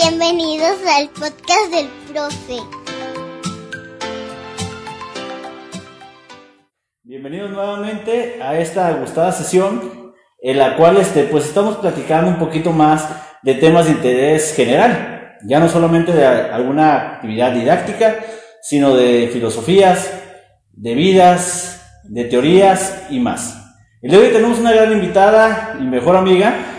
Bienvenidos al podcast del profe. Bienvenidos nuevamente a esta gustada sesión en la cual este, pues estamos platicando un poquito más de temas de interés general, ya no solamente de alguna actividad didáctica, sino de filosofías, de vidas, de teorías y más. El día de hoy tenemos una gran invitada y mejor amiga.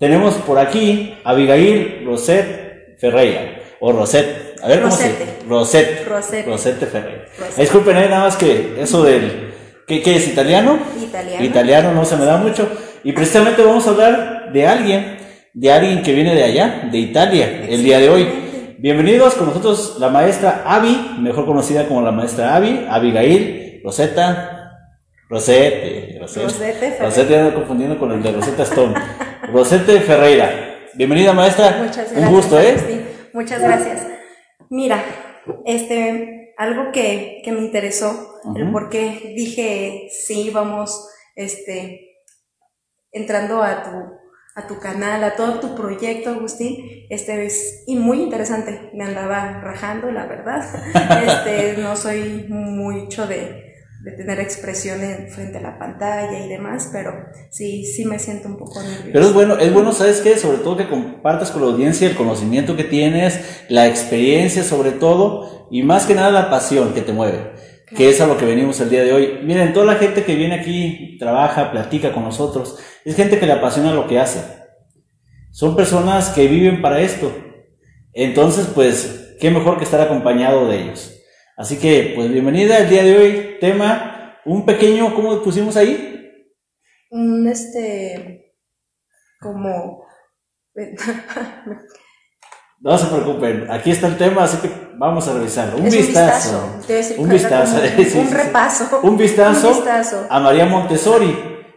Tenemos por aquí a Abigail Roset Ferreira, o Roset. A ver cómo se Roset. Roset. Rosette Ferreira. Disculpen, eh, nada más que eso del. ¿qué, ¿Qué es italiano? Italiano. Italiano no se me da mucho. Y precisamente vamos a hablar de alguien, de alguien que viene de allá, de Italia, el día de hoy. Bienvenidos con nosotros la maestra Avi, mejor conocida como la maestra Avi, Abigail, Rosetta, Rosette Ferreira. Rosette, ya ando confundiendo con el de Rosetta Stone. Rosette Ferreira. Bienvenida maestra. Muchas gracias. Un gusto, ¿eh? Agustín. Muchas gracias. Mira, este, algo que, que me interesó, el por qué dije, sí, vamos, este, entrando a tu, a tu canal, a todo tu proyecto, Agustín, este es y muy interesante. Me andaba rajando, la verdad. Este, no soy mucho de, de tener expresión en- frente a la pantalla y demás, pero sí, sí me siento un poco nerviosa. Pero es bueno, es bueno, ¿sabes qué? Sobre todo que compartas con la audiencia el conocimiento que tienes, la experiencia sobre todo, y más que nada la pasión que te mueve, que es a lo que venimos el día de hoy. Miren, toda la gente que viene aquí, trabaja, platica con nosotros, es gente que le apasiona lo que hace. Son personas que viven para esto. Entonces, pues, qué mejor que estar acompañado de ellos. Así que, pues, bienvenida el día de hoy, tema, un pequeño, ¿cómo pusimos ahí? un este como No se preocupen, aquí está el tema, así que vamos a revisarlo. Un vistazo. un vistazo, Un vistazo, un repaso Un vistazo, un vistazo. a María Montessori,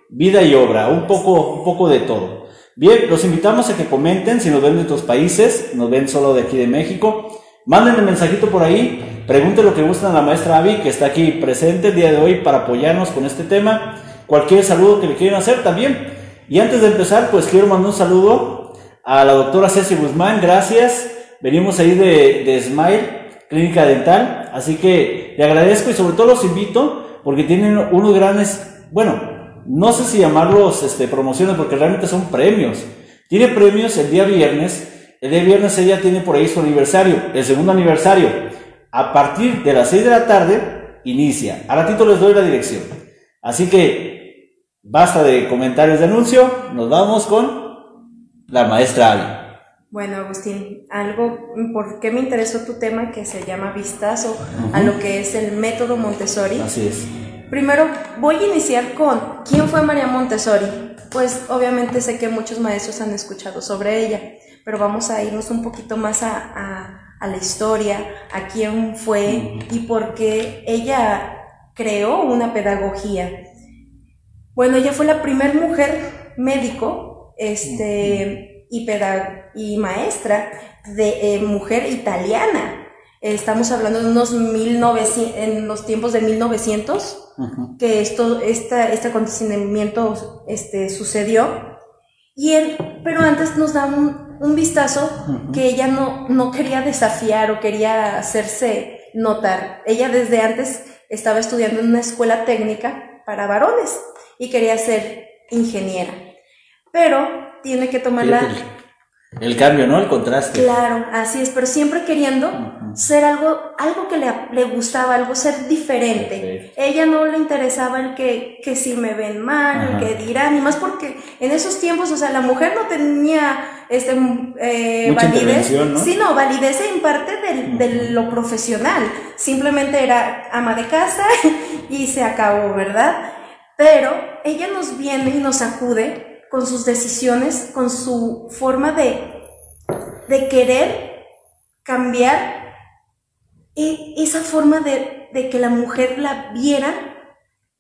vida y obra, un poco, un poco de todo. Bien, los invitamos a que comenten si nos ven de otros países, nos ven solo de aquí de México. Mándenme mensajito por ahí, pregunten lo que gustan a la maestra Avi, que está aquí presente el día de hoy para apoyarnos con este tema. Cualquier saludo que le quieran hacer también. Y antes de empezar, pues quiero mandar un saludo a la doctora Ceci Guzmán, gracias. Venimos ahí de, de Smile, Clínica Dental, así que le agradezco y sobre todo los invito porque tienen unos grandes, bueno, no sé si llamarlos este, promociones porque realmente son premios. Tiene premios el día viernes, el día viernes ella tiene por ahí su aniversario, el segundo aniversario. A partir de las 6 de la tarde inicia. A ratito les doy la dirección. Así que basta de comentarios de anuncio, nos vamos con la maestra Avi. Bueno, Agustín, algo, ¿por qué me interesó tu tema que se llama vistazo a lo que es el método Montessori? Así es. Primero, voy a iniciar con ¿quién fue María Montessori? Pues obviamente sé que muchos maestros han escuchado sobre ella, pero vamos a irnos un poquito más a, a- a la historia, a quién fue y por qué ella creó una pedagogía. Bueno, ella fue la primera mujer médico este, y, y maestra de eh, mujer italiana. Estamos hablando de unos 1900, en los tiempos de 1900 Ujú. que esto, esta, este acontecimiento este, sucedió. Y él, pero antes nos da un, un vistazo que ella no, no quería desafiar o quería hacerse notar. Ella desde antes estaba estudiando en una escuela técnica para varones y quería ser ingeniera. Pero tiene que tomar la... El, cambio, ¿no? El contraste. Claro, así es, pero siempre queriendo ser algo, algo que le, le gustaba, algo ser diferente. Perfecto. Ella no le interesaba el que, que si me ven mal, el que dirán, y más porque en esos tiempos, o sea, la mujer no tenía este, eh, Mucha validez. ¿no? Sí, no, validez en parte del- de lo profesional. Simplemente era ama de casa y se acabó, ¿verdad? Pero ella nos viene y nos acude con sus decisiones, con su forma de, de querer cambiar y esa forma de, de que la mujer la viera,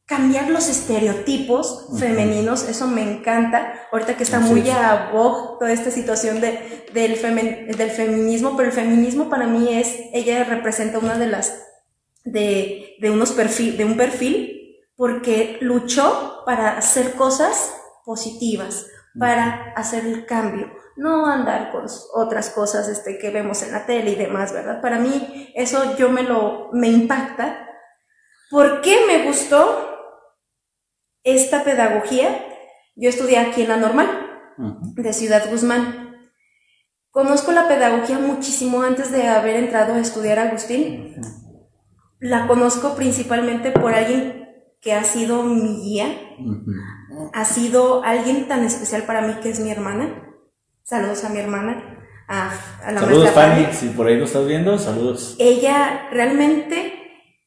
cambiar los estereotipos femeninos, eso me encanta. Ahorita que está muy a vogue toda esta situación de, del, femen- del feminismo, pero el feminismo para mí es, ella representa una de las, de, de unos perfil, de un perfil, porque luchó para hacer cosas positivas, para hacer el cambio, no andar con otras cosas este, que vemos en la tele y demás, ¿verdad? Para mí eso yo me lo, me impacta. ¿Por qué me gustó esta pedagogía? Yo estudié aquí en la normal, de Ciudad Guzmán. Conozco la pedagogía muchísimo antes de haber entrado a estudiar Agustín. La conozco principalmente por alguien que ha sido mi guía, ha sido alguien tan especial para mí que es mi hermana. Saludos a mi hermana, a, la Saludos, Fanny, si por ahí lo estás viendo, saludos. Ella realmente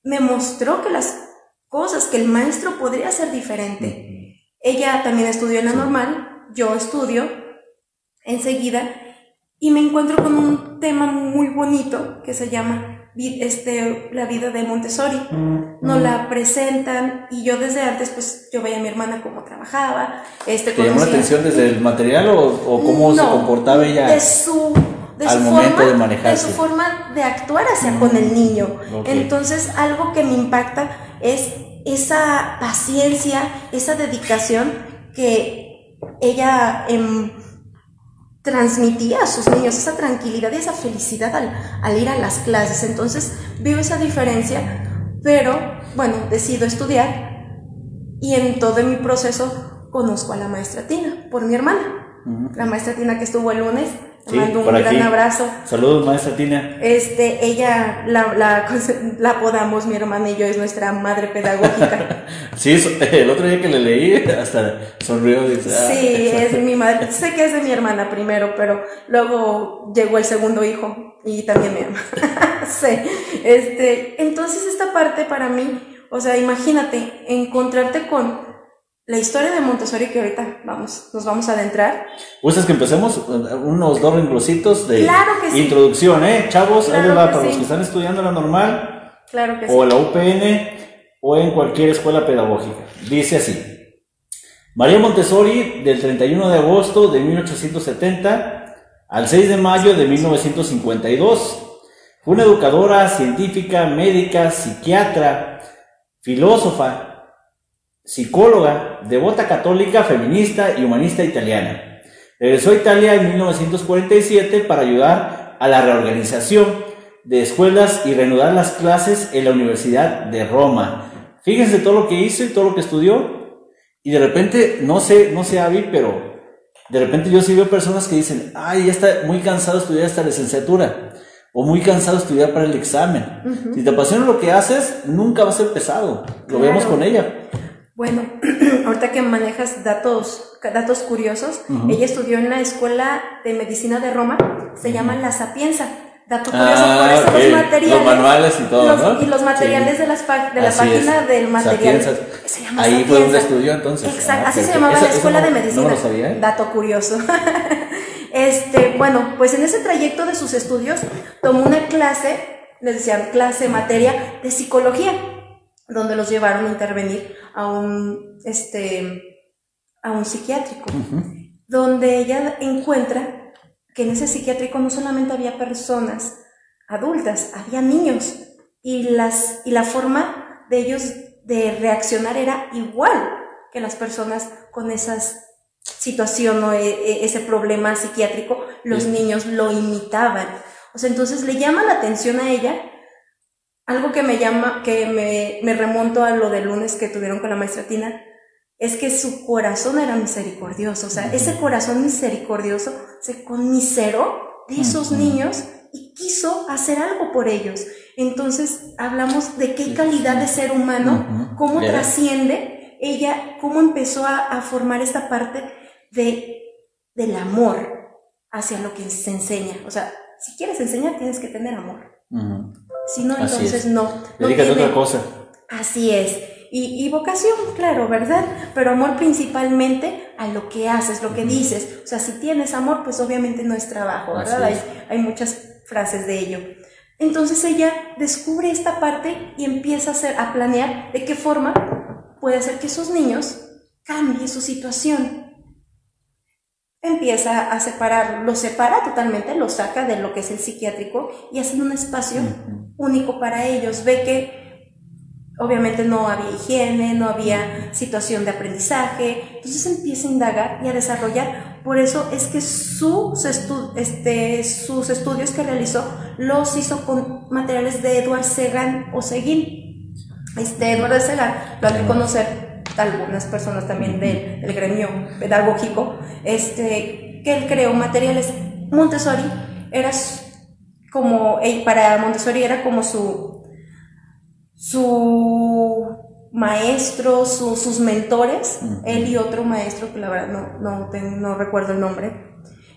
me mostró que las cosas, que el maestro podría ser diferente. Ella también estudió en la normal, yo estudio enseguida y me encuentro con un tema muy bonito que se llama este, la vida de Montessori. Nos la presentan y yo desde antes, pues yo veía a mi hermana cómo trabajaba. Este, ¿Te llamó la atención desde el material o, cómo se comportaba ella? De su, de al momento de manejarse. De su forma de actuar hacia con el niño. Entonces, algo que me impacta es esa paciencia, esa dedicación que ella... Em, transmitía a sus niños esa tranquilidad y esa felicidad al, ir a las clases. Entonces veo esa diferencia, pero bueno, decido estudiar y en todo mi proceso conozco a la maestra Tina por mi hermana. La maestra Tina que estuvo el lunes, mando un gran abrazo. Saludos, maestra Tina. Este, ella la, la, la, apodamos, mi hermana y yo, es nuestra madre pedagógica. sí, el otro día que le leí, hasta sonrió. Dice, ah, sí, es mi madre. Sé que es de mi hermana primero, pero luego llegó el segundo hijo y también me ama. sí. Este, entonces esta parte para mí, o sea, imagínate, encontrarte con la historia de Montessori que ahorita vamos, nos vamos a adentrar. ¿Gustas que empecemos unos dos renglositos de introducción, eh? Chavos, ahí va para los que están estudiando la normal. Claro que o la UPN o en cualquier escuela pedagógica. Dice así. María Montessori, del 31 de agosto de 1870 al 6 de mayo de 1952, fue una educadora, científica, médica, psiquiatra, filósofa, psicóloga, devota católica, feminista y humanista italiana. Regresó a Italia en 1947 para ayudar a la reorganización de escuelas y reanudar las clases en la Universidad de Roma. Fíjense todo lo que hizo y todo lo que estudió. Y de repente, no sé, no sé, Avi, pero de repente yo sí veo personas que dicen, ay, ya está muy cansado de estudiar esta licenciatura. O muy cansado de estudiar para el examen. Si te apasiona lo que haces, nunca va a ser pesado. Lo vemos con ella. Bueno, ahorita que manejas datos, datos curiosos, ella estudió en la Escuela de Medicina de Roma, se llama La Sapienza. Dato curioso, por ah, eso los materiales. Los manuales y todo, ¿no? Y los materiales de, las de la página del material. Se llama Ahí fue donde estudió entonces. Exacto, ah, así se llamaba la Escuela de Medicina. No lo sabía, ¿eh? Dato curioso. este, bueno, pues en ese trayecto de sus estudios tomó una clase, les decían clase, materia de psicología donde los llevaron a intervenir a un, este, a un psiquiátrico, donde ella encuentra que en ese psiquiátrico no solamente había personas adultas, había niños, y, las, y la forma de ellos de reaccionar era igual que las personas con esa situación o e, e, ese problema psiquiátrico, los niños lo imitaban. O sea, entonces le llama la atención a ella algo que me llama, que me, me remonto a lo del lunes que tuvieron con la maestra Tina, es que su corazón era misericordioso, o sea, ese corazón misericordioso se conmiseró de esos niños y quiso hacer algo por ellos. Entonces hablamos de qué calidad de ser humano, cómo trasciende ella, cómo empezó a, a, formar esta parte de, del amor hacia lo que se enseña. O sea, si quieres enseñar tienes que tener amor. Si no, entonces no. no tiene... otra cosa. Así es. Y, vocación, claro, ¿verdad? Pero amor principalmente a lo que haces, lo que dices. O sea, si tienes amor, pues obviamente no es trabajo, ¿verdad? Hay, hay, muchas frases de ello. Entonces ella descubre esta parte y empieza a, hacer, a planear de qué forma puede hacer que esos niños cambien su situación empieza a separar, lo separa totalmente, lo saca de lo que es el psiquiátrico y hace un espacio único para ellos. Ve que obviamente no había higiene, no había situación de aprendizaje, entonces empieza a indagar y a desarrollar. Por eso es que sus, este, sus estudios que realizó los hizo con materiales de Edward Segan o Seguín. Este Edward Segan lo han de conocer algunas personas también del, del gremio pedagógico, este, que él creó materiales. Montessori era como, para Montessori era como su, su maestro, sus mentores, él y otro maestro, que la verdad no, no, no recuerdo el nombre,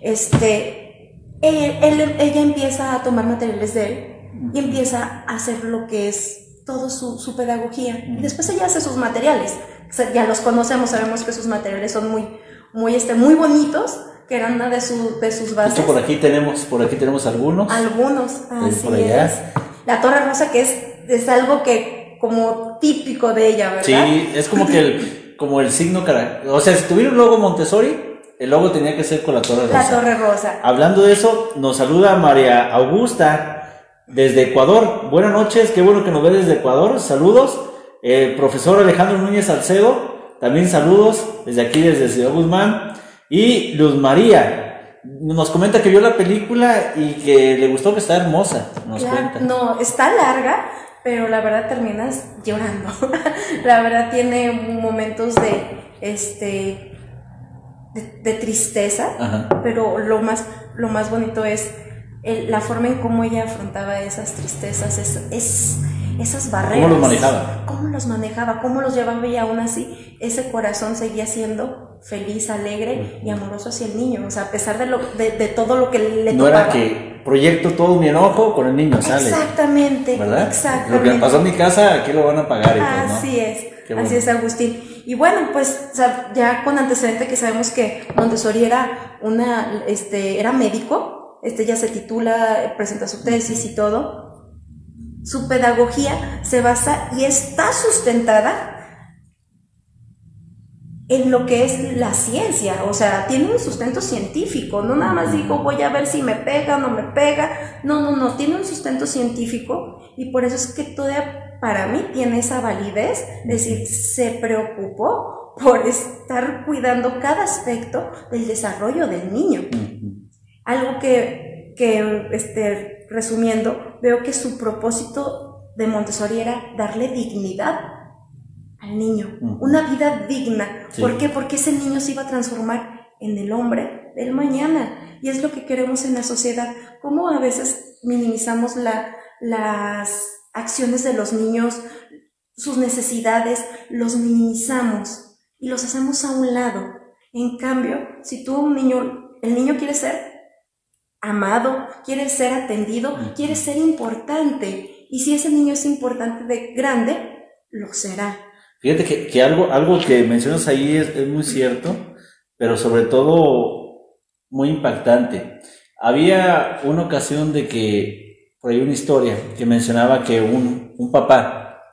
este, él, ella empieza a tomar materiales de él y empieza a hacer lo que es todo su, su pedagogía. Y después ella hace sus materiales, ya los conocemos, sabemos que sus materiales son muy, muy, este, muy bonitos, que eran una de, su, de sus bases. por aquí tenemos, por aquí tenemos algunos. Algunos, así es. La Torre Rosa, que es, es algo que como típico de ella, ¿verdad? Sí, es como que el, como el signo, o sea, si tuviera un logo Montessori, el logo tenía que ser con la Torre Rosa. La Torre Rosa. Hablando de eso, nos saluda María Augusta desde Ecuador. Buenas noches, qué bueno que nos ve desde Ecuador. Saludos. El profesor Alejandro Núñez Salcedo, también saludos desde aquí, desde Ciudad Guzmán. Y Luz María nos comenta que vio la película y que le gustó que está hermosa. Nos cuenta. No, está larga, pero la verdad terminas llorando. la verdad tiene momentos de este de, tristeza, pero lo más lo más bonito es la forma en cómo ella afrontaba esas tristezas, es, es esas barreras. ¿Cómo los manejaba? ¿Cómo los manejaba? ¿Cómo los llevaba y aún así ese corazón seguía siendo feliz, alegre y amoroso hacia el niño? O sea, a pesar de, lo, de, todo lo que le No era que proyecto todo mi enojo con el niño, sale. Exactamente. ¿Verdad? Exactamente. Lo que pasó en mi casa, aquí lo van a pagar. Pues, así es. Así es, Agustín. Y bueno, pues ya con antecedente que sabemos que Montessori era una, este, era médico, este ya se titula, presenta su tesis y todo, su pedagogía se basa y está sustentada en lo que es la ciencia, o sea, tiene un sustento científico, no nada más dijo voy a ver si me pega o no me pega, no, no, no, tiene un sustento científico y por eso es que todavía para mí tiene esa validez, es decir, se preocupó por estar cuidando cada aspecto del desarrollo del niño. Algo que, que este, resumiendo, veo que su propósito de Montessori era darle dignidad al niño, una vida digna. ¿Por qué? Porque ese niño se iba a transformar en el hombre del mañana. Y es lo que queremos en la sociedad. ¿Cómo a veces minimizamos la, las acciones de los niños, sus necesidades, los minimizamos y los hacemos a un lado? En cambio, si tú un niño, el niño quiere ser amado, quiere ser atendido, quiere ser importante. Y si ese niño es importante de grande, lo será. Fíjate que, algo, algo que mencionas ahí es, muy cierto, pero sobre todo muy impactante. Había una ocasión de que, por ahí una historia, que mencionaba que un, un papá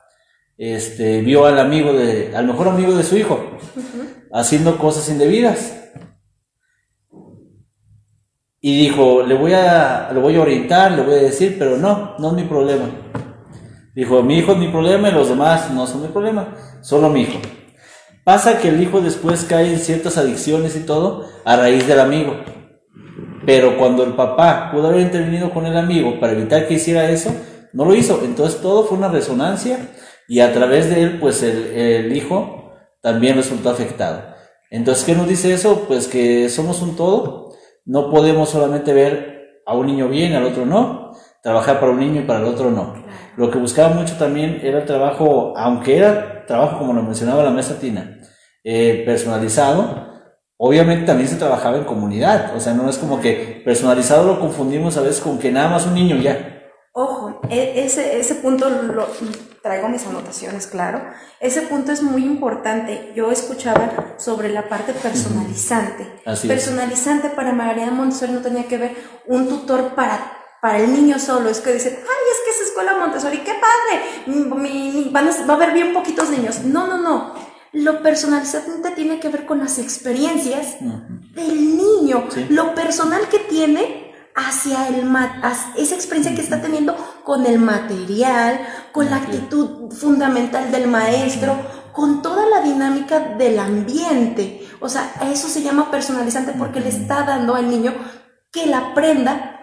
este, vio al amigo de, al mejor amigo de su hijo, haciendo cosas indebidas y dijo, le voy a, le voy a orientar, le voy a decir, pero no, no es mi problema. Dijo, mi hijo es mi problema y los demás no son mi problema, solo mi hijo. Pasa que el hijo después cae en ciertas adicciones y todo a raíz del amigo. Pero cuando el papá pudo haber intervenido con el amigo para evitar que hiciera eso, no lo hizo. Entonces todo fue una resonancia y a través de él, pues el, el hijo también resultó afectado. Entonces, ¿qué nos dice eso? Pues que somos un todo no podemos solamente ver a un niño bien, al otro no, trabajar para un niño y para el otro no. Lo que buscaba mucho también era el trabajo, aunque era trabajo como lo mencionaba la mesa Tina, eh, personalizado, obviamente también se trabajaba en comunidad, o sea, no es como que personalizado lo confundimos a veces con que nada más un niño ya. Ojo, e, ese, ese punto lo, traigo mis anotaciones, claro. Ese punto es muy importante. Yo escuchaba sobre la parte personalizante. personalizante para María Montessori no tenía que ver un tutor para, para el niño solo. Es que dicen, ay, es que es escuela Montessori, qué padre, van a, va a haber bien poquitos niños. No, no, no. Lo personalizante tiene que ver con las experiencias del niño, lo personal que tiene hacia el esa experiencia que está teniendo con el material, con la actitud fundamental del maestro, con toda la dinámica del ambiente. O sea, eso se llama personalizante porque le está dando al niño que la aprenda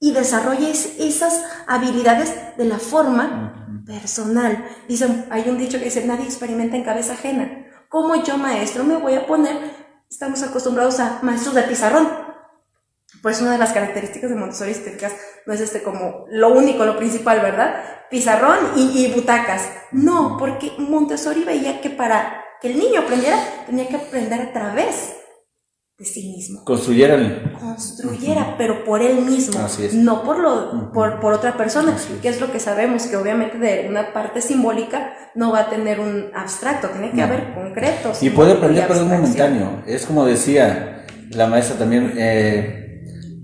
y desarrolle esas habilidades de la forma personal. Dicen, hay un dicho que dice, nadie experimenta en cabeza ajena. ¿Cómo yo, maestro, me voy a poner? Estamos acostumbrados a maestros de pizarrón. Pues una de las características de Montessori no es este como lo único, lo principal, ¿verdad? Pizarrón y, y butacas. No, porque Montessori veía que para que el niño aprendiera, tenía que aprender a través de sí mismo. Construyera. Construyera, pero por él mismo, no por, lo, por, por otra persona, que es lo que sabemos, que obviamente de una parte simbólica no va a tener un abstracto, tiene que haber concretos. Y puede aprender por un momentáneo, es como decía la maestra también, eh,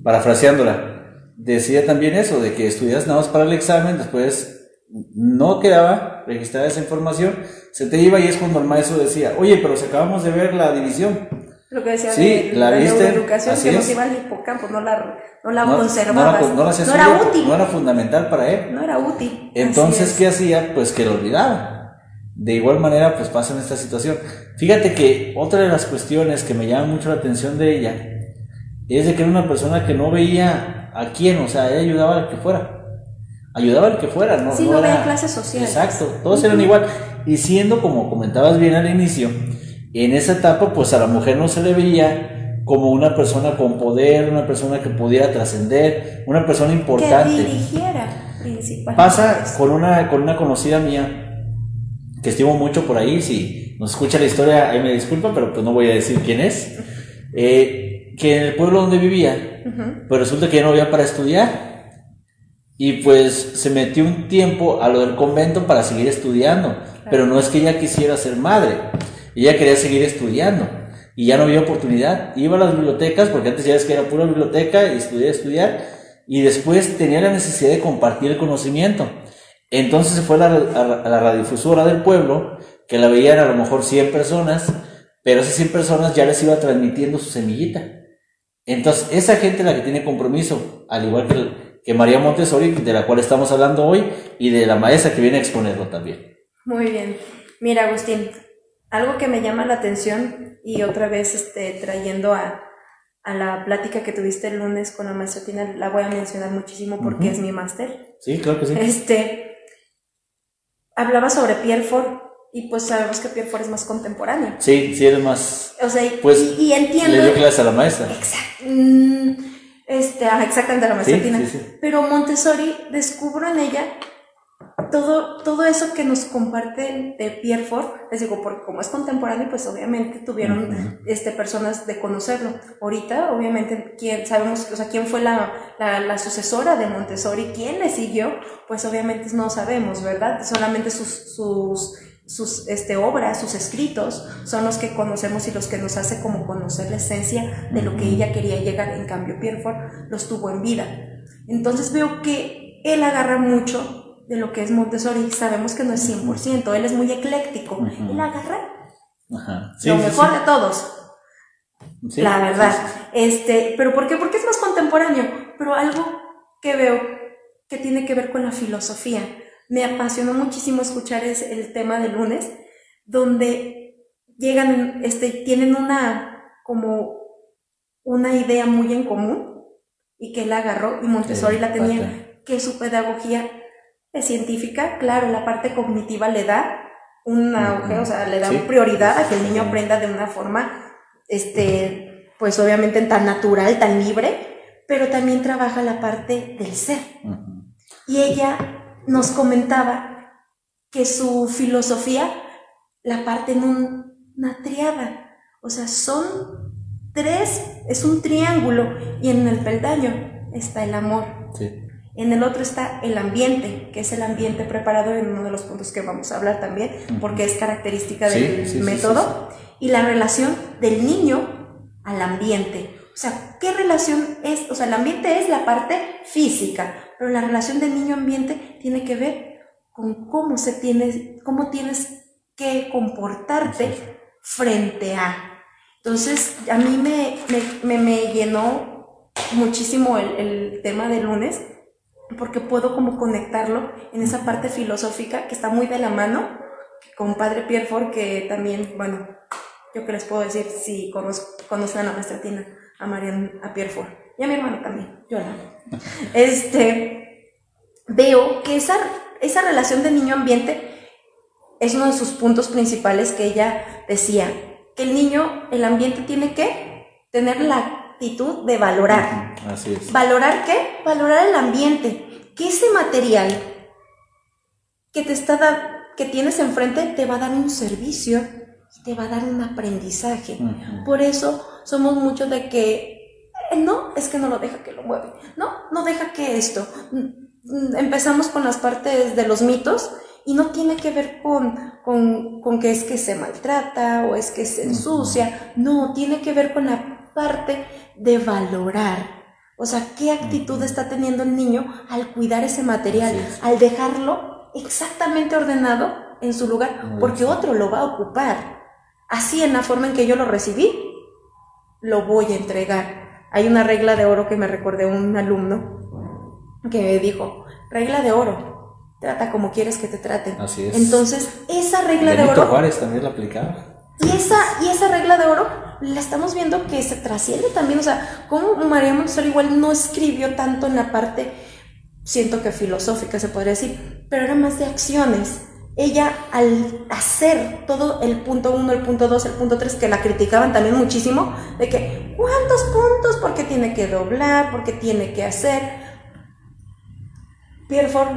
parafraseándola, decía también eso, de que estudias nada más para el examen, después no quedaba registrada esa información, se te iba y es cuando el maestro decía, oye, pero si acabamos de ver la división, lo que decía sí, de la, la viste, educación que nos iba al hipocampo, no la, no la conservabas. No, no, no era útil. No era fundamental para él. No era útil. Entonces, ¿qué hacía? Pues que lo olvidaba. De igual manera, pues pasa en esta situación. Fíjate que otra de las cuestiones que me llama mucho la atención de ella es de que era una persona que no veía a quién, o sea, ella ayudaba al que fuera. Ayudaba al que fuera, ¿no? Sí, no, veía clases sociales. Exacto, todos eran igual. Y siendo, como comentabas bien al inicio, en esa etapa, pues a la mujer no se le veía como una persona con poder, una persona que pudiera trascender, una persona importante. Que dirigiera, principalmente. Pasa con una, con una conocida mía, que estimo mucho por ahí, si nos escucha la historia, ahí me disculpa, pero pues no voy a decir quién es, eh, que en el pueblo donde vivía, pues resulta que ya no había para estudiar. Y pues se metió un tiempo a lo del convento para seguir estudiando, pero no es que ella quisiera ser madre, ella quería seguir estudiando y ya no había oportunidad. Iba a las bibliotecas, porque antes ya es que era pura biblioteca y estudiar, estudiar, y después tenía la necesidad de compartir el conocimiento. Entonces se fue a la, a la radiodifusora del pueblo, que la veían a lo mejor 100 personas, pero esas 100 personas ya les iba transmitiendo su semillita. Entonces, esa gente la que tiene compromiso, al igual que, que María Montessori, de la cual estamos hablando hoy, y de la maestra que viene a exponerlo también. Muy bien. Mira, Agustín, algo que me llama la atención y otra vez este, trayendo a, a la plática que tuviste el lunes con la maestra Tina, la voy a mencionar muchísimo porque es mi máster. Sí, claro que sí. Este, hablaba sobre Pierre Ford y pues sabemos que Pierre es más contemporáneo. Sí, sí, es más... O sea, pues, y, y entiendo... Le dio clase a la maestra. Exacto. Mm, este, ah, exactamente a la maestra Sí, Tina. sí, sí. Pero Montessori descubro en ella todo, todo eso que nos comparte de Pierre Ford, les digo, porque como es contemporáneo, pues obviamente tuvieron este, personas de conocerlo. Ahorita, obviamente, quién, sabemos, o sea, quién fue la, la, la sucesora de Montessori, quién le siguió, pues obviamente no sabemos, ¿verdad? Solamente sus, sus, sus este, obras, sus escritos, son los que conocemos y los que nos hace como conocer la esencia de lo que ella quería llegar. En cambio, Pierre Ford los tuvo en vida. Entonces veo que él agarra mucho de lo que es Montessori. Sabemos que no es 100%, él es muy ecléctico. Ujú. Él agarra Ajá. Sí, lo mejor sí. de todos, la verdad. Este, pero ¿por qué? Porque es más contemporáneo, pero algo que veo que tiene que ver con la filosofía. Me apasionó muchísimo escuchar es el tema del lunes, donde llegan, este, tienen una, como, una idea muy en común y que él agarró y Montessori la tenía, Parte. que su pedagogía es científica, claro, la parte cognitiva le da un auge, o sea, le da Sí. prioridad a que el niño aprenda de una forma, este, pues obviamente tan natural, tan libre, pero también trabaja la parte del ser. Y ella nos comentaba que su filosofía la parte en un- una triada, o sea, son tres, es un triángulo, y en el peldaño está el amor. Sí. En el otro está el ambiente, que es el ambiente preparado en uno de los puntos que vamos a hablar también, porque es característica del sí, sí, método, y la relación del niño al ambiente. O sea, ¿qué relación es? O sea, el ambiente es la parte física, pero la relación del niño-ambiente tiene que ver con cómo se tiene, cómo tienes que comportarte frente a. Entonces, a mí me, me, me- me llenó muchísimo el, el tema del lunes, porque puedo como conectarlo en esa parte filosófica que está muy de la mano con Padre Pierre Ford, que también, bueno, yo que les puedo decir, si conocen a la maestra Tina, a Marian, a Pierre Ford, y a mi hermano también, yo la. Este, veo que esa, esa relación de niño-ambiente es uno de sus puntos principales que ella decía, que el niño, el ambiente tiene que tener la actitud de valorar. Así es. ¿Valorar qué? Valorar el ambiente. Que ese material que te está que tienes enfrente te va a dar un servicio te va a dar un aprendizaje. Por eso somos muchos de que no, es que no lo deja que lo mueve. No, no deja que esto. Mm, empezamos con las partes de los mitos y no tiene que ver con, con, con que es que se maltrata o es que se ensucia, no, tiene que ver con la parte de valorar. O sea, qué actitud está teniendo el niño al cuidar ese material, al dejarlo exactamente ordenado en su lugar, porque otro lo va a ocupar. Así en la forma en que yo lo recibí, lo voy a entregar. Hay una regla de oro que me recordé un alumno que me dijo, regla de oro, trata como quieres que te traten. Así es. Entonces, esa regla de oro... Juárez también la aplicaba. Y esa, y esa regla de oro la estamos viendo que se trasciende también, o sea, como María Montessori igual no escribió tanto en la parte, siento que filosófica se podría decir, pero era más de acciones. Ella al hacer todo el punto 1, el punto 2, el punto 3, que la criticaban también muchísimo, de que, ¿cuántos puntos? Porque tiene que doblar, porque tiene que hacer. Pierre Ford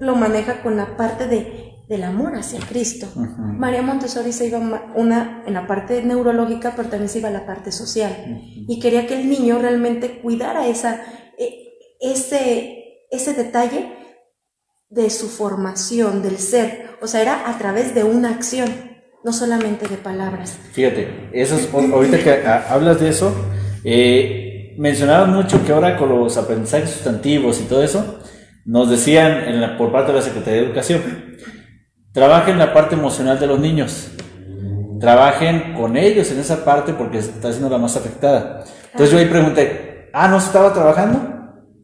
lo maneja con la parte de del amor hacia Cristo. María Montessori se iba una en la parte neurológica, pero también se iba a la parte social. Y quería que el niño realmente cuidara esa, e, ese, ese detalle de su formación, del ser. O sea, era a través de una acción, no solamente de palabras. Fíjate, eso es, ahorita que hablas de eso, eh, mencionaba mucho que ahora con los aprendizajes sustantivos y todo eso, nos decían en la, por parte de la Secretaría de Educación, Trabajen la parte emocional de los niños. Trabajen con ellos en esa parte porque está siendo la más afectada. Entonces yo ahí pregunté, ah, ¿no se estaba trabajando?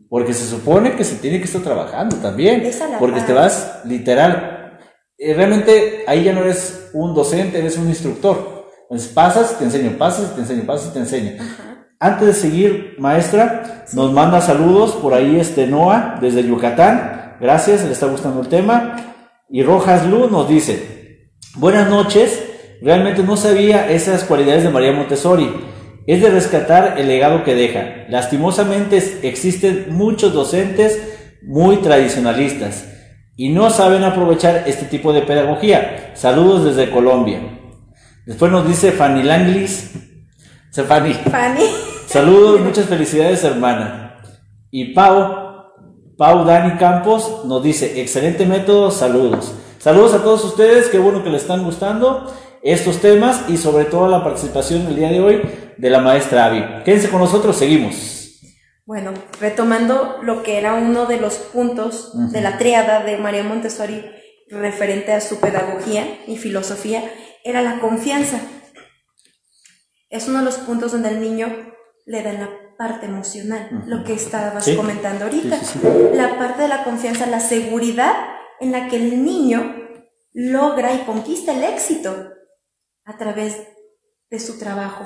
Porque se supone que se tiene que estar trabajando también. Porque te vas literal. Eh, realmente ahí ya no eres un docente, eres un instructor. Entonces pasas, te enseño, pasas, te enseño, pasas, te enseño. Antes de seguir, maestra, nos manda saludos por ahí este Noah desde Yucatán. Gracias, le está gustando el tema. Y Rojas Lu nos dice, buenas noches, realmente no sabía esas cualidades de María Montessori. Es de rescatar el legado que deja. Lastimosamente existen muchos docentes muy tradicionalistas y no saben aprovechar este tipo de pedagogía. Saludos desde Colombia. Después nos dice Fanny Langlis. Fanny. Fanny. Saludos, muchas felicidades, hermana. Y Pau Pau Dani Campos nos dice, excelente método, saludos. Saludos a todos ustedes, qué bueno que les están gustando estos temas y sobre todo la participación el día de hoy de la maestra Avi. Quédense con nosotros, seguimos. Bueno, retomando lo que era uno de los puntos de la triada de María Montessori referente a su pedagogía y filosofía, era la confianza. Es uno de los puntos donde el niño le da la parte emocional, lo que estabas comentando ahorita. La parte de la confianza, la seguridad en la que el niño logra y conquista el éxito a través de su trabajo.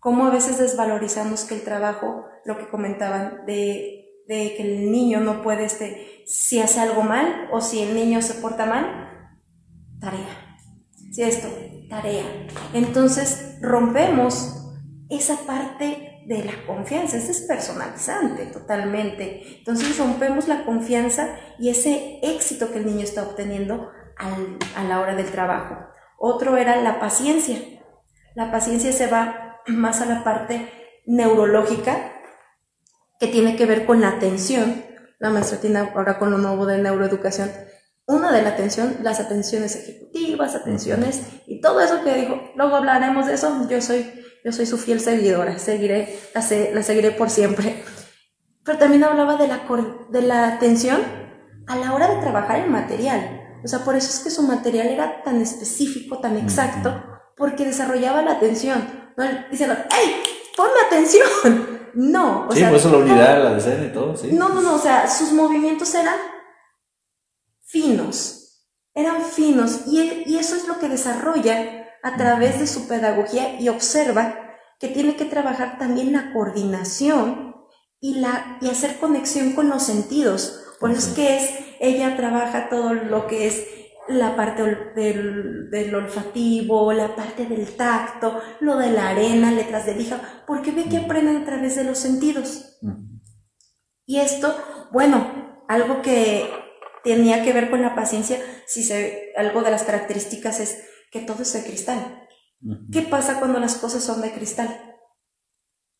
Cómo a veces desvalorizamos que el trabajo, lo que comentaban, de, de, que el niño no puede, este, si hace algo mal o si el niño se porta mal, tarea. Si esto, tarea. Entonces rompemos esa parte de la confianza, eso es personalizante totalmente. Entonces rompemos la confianza y ese éxito que el niño está obteniendo a la hora del trabajo. Otro era la paciencia. La paciencia se va más a la parte neurológica que tiene que ver con la atención. La maestra tiene ahora con lo nuevo de neuroeducación. Una de la atención, las atenciones ejecutivas, atenciones y todo eso que dijo. Luego hablaremos de eso. Yo soy yo soy su fiel seguidora, seguiré, la, seguiré por siempre. Pero también hablaba de la, de la atención a la hora de trabajar el material. O sea, por eso es que su material era tan específico, tan exacto, porque desarrollaba la atención. ¿no? Diciendo, ¡hey! ponme atención. No, o sí, por eso la unidad, la escena y todo, sí. No, no, no, o sea, sus movimientos eran finos, eran finos y, y eso es lo que desarrolla a través de su pedagogía y observa que tiene que trabajar también la coordinación y, la, y hacer conexión con los sentidos. Por eso es que es, ella trabaja todo lo que es la parte del, del, olfativo, la parte del tacto, lo de la arena, letras de lija, porque ve que aprenden a través de los sentidos. Y esto, bueno, algo que tenía que ver con la paciencia, si se, algo de las características es que todo es de cristal. ¿Qué pasa cuando las cosas son de cristal?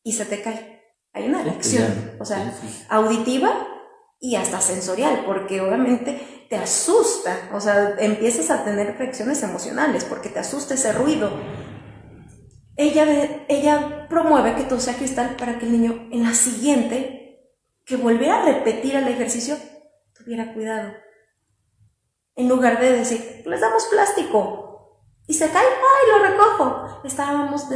Y se te cae. Hay una reacción, o sea, auditiva y hasta sensorial, porque obviamente te asusta, o sea, empiezas a tener reacciones emocionales porque te asusta ese ruido. Ella, ella promueve que todo sea cristal para que el niño en la siguiente, que volviera a repetir el ejercicio, tuviera cuidado. En lugar de decir, les damos plástico y se cae, ¡ay, lo recojo! Estábamos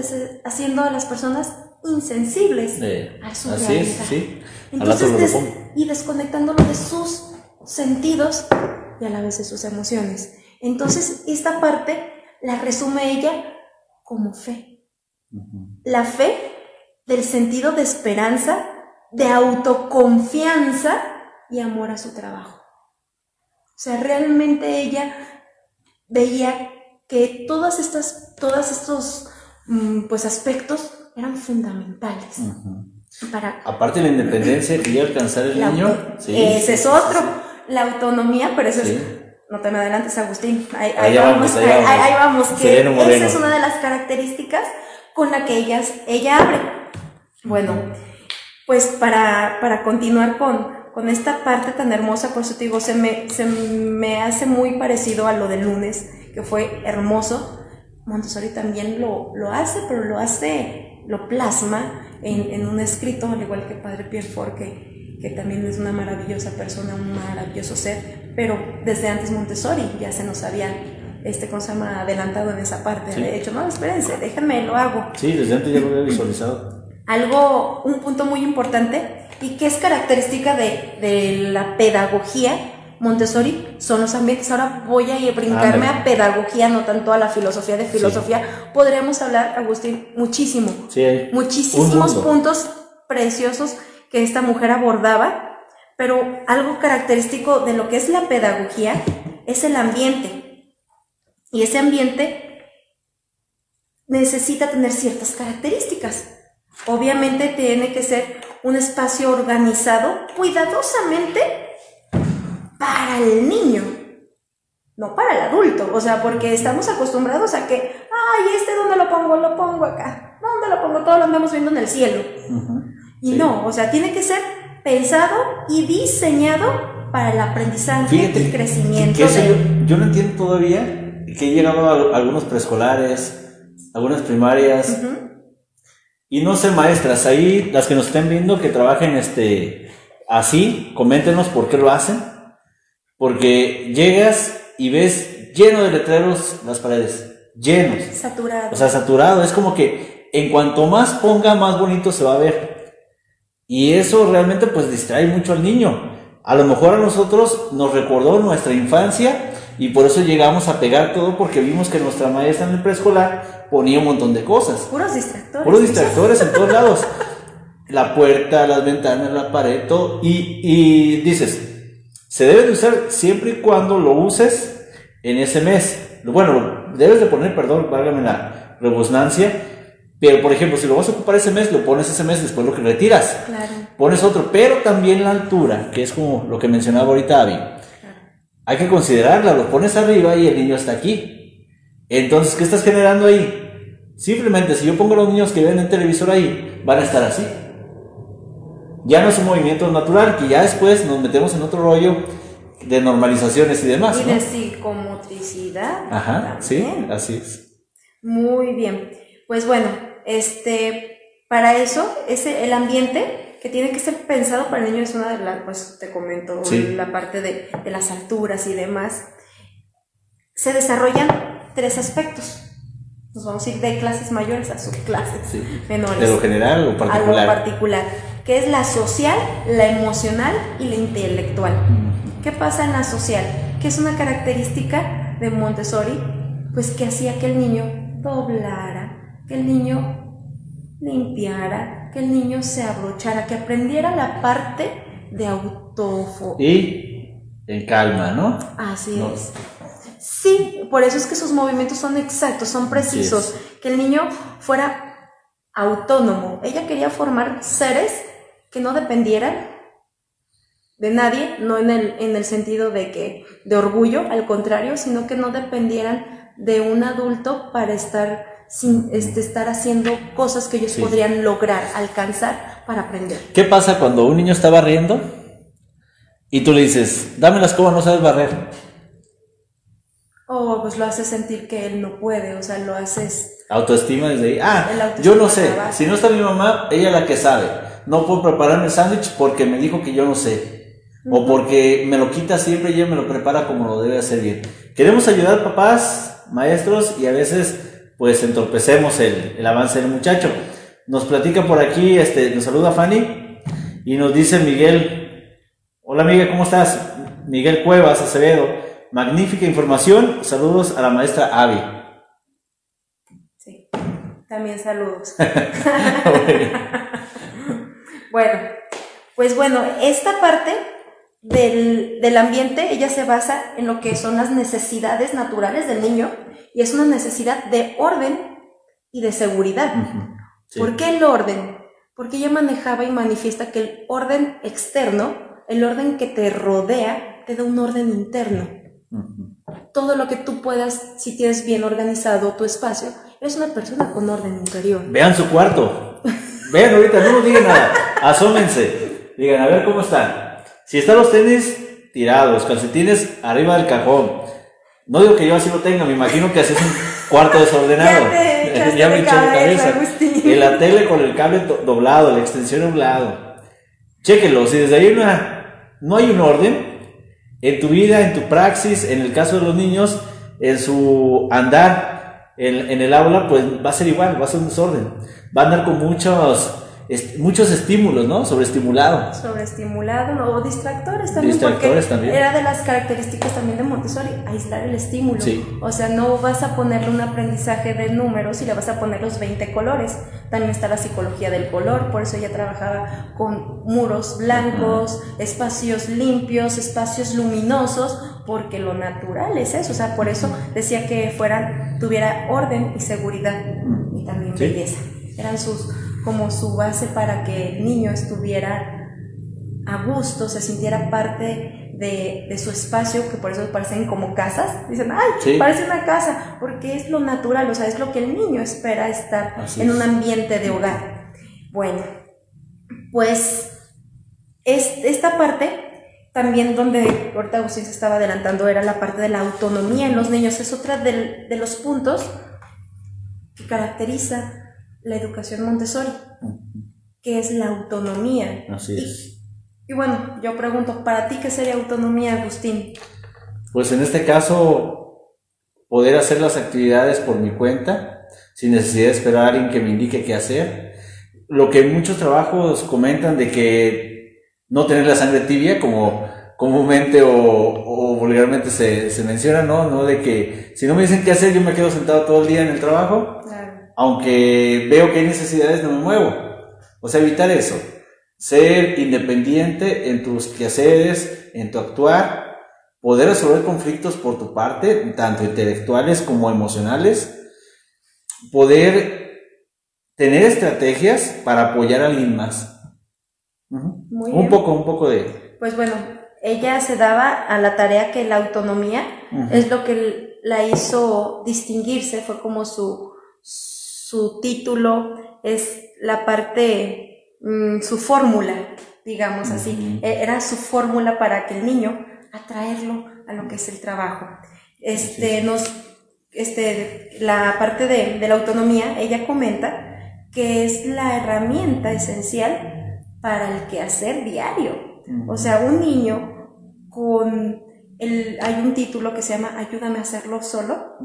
haciendo a las personas insensibles a su así sí. Entonces, y desconectándolo de sus sentidos y a la vez de sus emociones. Entonces, esta parte la resume ella como fe. La fe del sentido de esperanza, de autoconfianza y amor a su trabajo. O sea, realmente ella veía que todas estas, todos estos mm, pues, aspectos eran fundamentales. para Aparte de la independencia que iba a alcanzar el niño. ese es otro. La autonomía, pero eso es. No te me adelantes, Agustín. Ahí, vamos, ahí, vamos, que esa es una de las características con la que ellas, ella abre. Bueno, pues para, para continuar con, con esta parte tan hermosa, por eso te digo, se me, se me hace muy parecido a lo del lunes, que fue hermoso. Montessori también lo, lo hace, pero lo hace lo plasma en, un escrito, al igual que Padre Pierre Fort, que, que, también es una maravillosa persona, un maravilloso ser, pero desde antes Montessori ya se nos había, este, ¿cómo se llama?, adelantado en esa parte. De hecho, no, espérense, déjenme, lo hago. Sí, desde antes ya lo había visualizado. Algo, un punto muy importante y que es característica de, de la pedagogía Montessori son los ambientes. Ahora voy a brincarme a pedagogía, no tanto a la filosofía de filosofía. Podríamos hablar, Agustín, muchísimo. Sí, muchísimos puntos preciosos que esta mujer abordaba, pero algo característico de lo que es la pedagogía es el ambiente. Y ese ambiente necesita tener ciertas características. Obviamente tiene que ser un espacio organizado cuidadosamente para el niño, no para el adulto. O sea, porque estamos acostumbrados a que, ay, este dónde lo pongo, lo pongo acá, ¿dónde lo pongo? Todos lo andamos viendo en el cielo. Y no, o sea, tiene que ser pensado y diseñado para el aprendizaje y el crecimiento. yo, no entiendo todavía que he llegado a algunos preescolares, algunas primarias. Y no sé, maestras, ahí las que nos estén viendo que trabajen este así, coméntenos por qué lo hacen porque llegas y ves lleno de letreros las paredes, llenos. Saturado. O sea, saturado. Es como que en cuanto más ponga, más bonito se va a ver. Y eso realmente pues distrae mucho al niño. A lo mejor a nosotros nos recordó nuestra infancia y por eso llegamos a pegar todo porque vimos que nuestra maestra en el preescolar ponía un montón de cosas. Puros distractores. Puros distractores en todos lados. La puerta, las ventanas, la pared, todo. Y, y dices, se debe de usar siempre y cuando lo uses en ese mes. Bueno, debes de poner, perdón, válgame la rebusnancia, pero por ejemplo, si lo vas a ocupar ese mes, lo pones ese mes, después lo que retiras. Claro. Pones otro, pero también la altura, que es como lo que mencionaba ahorita Avi. Hay que considerarla, lo pones arriba y el niño está aquí. Entonces, ¿qué estás generando ahí? Simplemente, si yo pongo a los niños que ven el televisor ahí, van a estar así ya no es un movimiento natural, que ya después nos metemos en otro rollo de normalizaciones y demás. Y de psicomotricidad. Ajá, sí, así es. Muy bien. Pues bueno, este, para eso, ese, el ambiente que tiene que ser pensado para el niño es una de las, pues te comento, la parte de, de las alturas y demás. Se desarrollan tres aspectos. Nos vamos a ir de clases mayores a subclases Sí. menores. ¿De lo general o particular? Algo particular, que es la social, la emocional y la intelectual. ¿Qué pasa en la social? Que es una característica de Montessori, pues que hacía que el niño doblara, que el niño limpiara, que el niño se abrochara, que aprendiera la parte de autofo. Y en calma, ¿no? Así No. es. Sí, por eso es que sus movimientos son exactos, son precisos, que el niño fuera autónomo. Ella quería formar seres que no dependieran de nadie, no en el, en el sentido de que de orgullo, al contrario, sino que no dependieran de un adulto para estar sin este, estar haciendo cosas que ellos Sí. podrían lograr, alcanzar para aprender. ¿Qué pasa cuando un niño está barriendo y tú le dices, dame la escoba, no sabes barrer? O pues lo hace sentir que él no puede, o sea, lo haces Autoestima desde ahí. Ah, yo no sé. Si no está mi mamá, ella es la que sabe. No puedo prepararme el sándwich porque me dijo que yo no sé. O porque me lo quita siempre y ella me lo prepara como lo debe hacer bien. Queremos ayudar papás, maestros y a veces pues entorpecemos el, el avance del muchacho. Nos platica por aquí, este, nos saluda Fanny y nos dice Miguel, hola amiga, ¿cómo estás? Miguel Cuevas Acevedo, magnífica información, saludos a la maestra Avi. Sí, también saludos. bueno, pues bueno, esta parte del, del ambiente, ella se basa en lo que son las necesidades naturales del niño y es una necesidad de orden y de seguridad. Sí. ¿Por qué el orden? Porque ella manejaba y manifiesta que el orden externo, el orden que te rodea, te da un orden interno todo lo que tú puedas, si tienes bien organizado tu espacio, eres una persona con orden interior. Vean su cuarto. Vean ahorita, no nos digan nada. Asómense. Digan, a ver cómo están. Si están los tenis tirados, calcetines arriba del cajón. No digo que yo así lo tenga, me imagino que así es un cuarto desordenado. Ya te echaste Ya me de eché de cabeza. Agustín. Y la tele con el cable do- doblado, la extensión a un lado. Chéquenlo, si desde ahí una, no hay un orden, en tu vida, en tu praxis, en el caso de los niños, en su andar en, en el aula, pues va a ser igual, va a ser un desorden. Va a andar con muchos, est- muchos estímulos, ¿no? Sobreestimulado. Sobreestimulado ¿no? o distractores también. Distractores porque también. Era de las características también de Montessori, aislar el estímulo. Sí. O sea, no vas a ponerle un aprendizaje de números y le vas a poner los 20 colores. También está la psicología del color, por eso ella trabajaba con muros blancos, espacios limpios, espacios luminosos, porque lo natural es eso. O sea, por eso decía que fueran, tuviera orden y seguridad y también Sí. belleza. Eran sus como su base para que el niño estuviera a gusto, se sintiera parte de, de su espacio, que por eso parecen como casas. Dicen, ay, Sí. parece una casa, porque es lo natural, o sea, es lo que el niño espera estar Así en es. un ambiente de hogar. Bueno, pues es, esta parte también donde ahorita Agustín se estaba adelantando era la parte de la autonomía en los niños, es otra del- de los puntos que caracteriza la educación Montessori, que es la autonomía. Así Y- es. Y bueno, yo pregunto, ¿para ti qué sería autonomía, Agustín? Pues en este caso, poder hacer las actividades por mi cuenta, sin necesidad de esperar a alguien que me indique qué hacer. Lo que muchos trabajos comentan de que no tener la sangre tibia, como comúnmente o, o vulgarmente se, se menciona, ¿no? ¿no? De que si no me dicen qué hacer, yo me quedo sentado todo el día en el trabajo, aunque veo que hay necesidades, no me muevo. O sea, evitar eso. Ser independiente en tus quehaceres, en tu actuar, poder resolver conflictos por tu parte, tanto intelectuales como emocionales, poder tener estrategias para apoyar a alguien más. Muy un bien. poco, un poco de... Pues bueno, ella se daba a la tarea que la autonomía es lo que la hizo distinguirse, fue como su, su título, es la parte, mm, su fórmula, digamos así. E- era su fórmula para que el niño atraerlo a lo que es el trabajo. Este, nos, este, la parte de, de la autonomía, ella comenta que es la herramienta esencial para el quehacer diario. O sea, un niño con el, hay un título que se llama Ayúdame a hacerlo solo.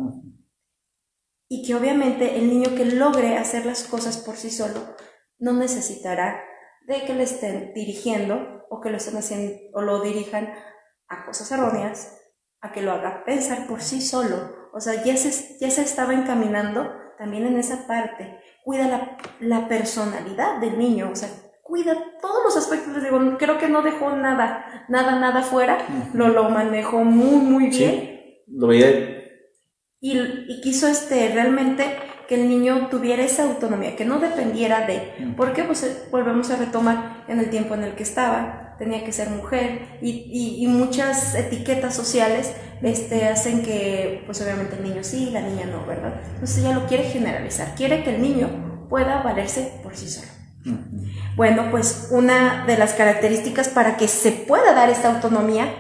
Y que obviamente el niño que logre hacer las cosas por sí solo no necesitará de que le estén dirigiendo o que lo estén haciendo o lo dirijan a cosas erróneas, a que lo haga pensar por sí solo. O sea, ya se, ya se estaba encaminando también en esa parte. Cuida la, la personalidad del niño, o sea, cuida todos los aspectos. Les digo, creo que no dejó nada, nada, nada fuera. Lo, lo manejó muy, muy bien. Lo veía. Y, y quiso este, realmente que el niño tuviera esa autonomía, que no dependiera de, porque pues eh, volvemos a retomar en el tiempo en el que estaba, tenía que ser mujer y, y, muchas etiquetas sociales este, hacen que pues obviamente el niño sí, la niña no, ¿verdad? Entonces ella lo quiere generalizar, quiere que el niño pueda valerse por sí solo. Bueno, pues una de las características para que se pueda dar esta autonomía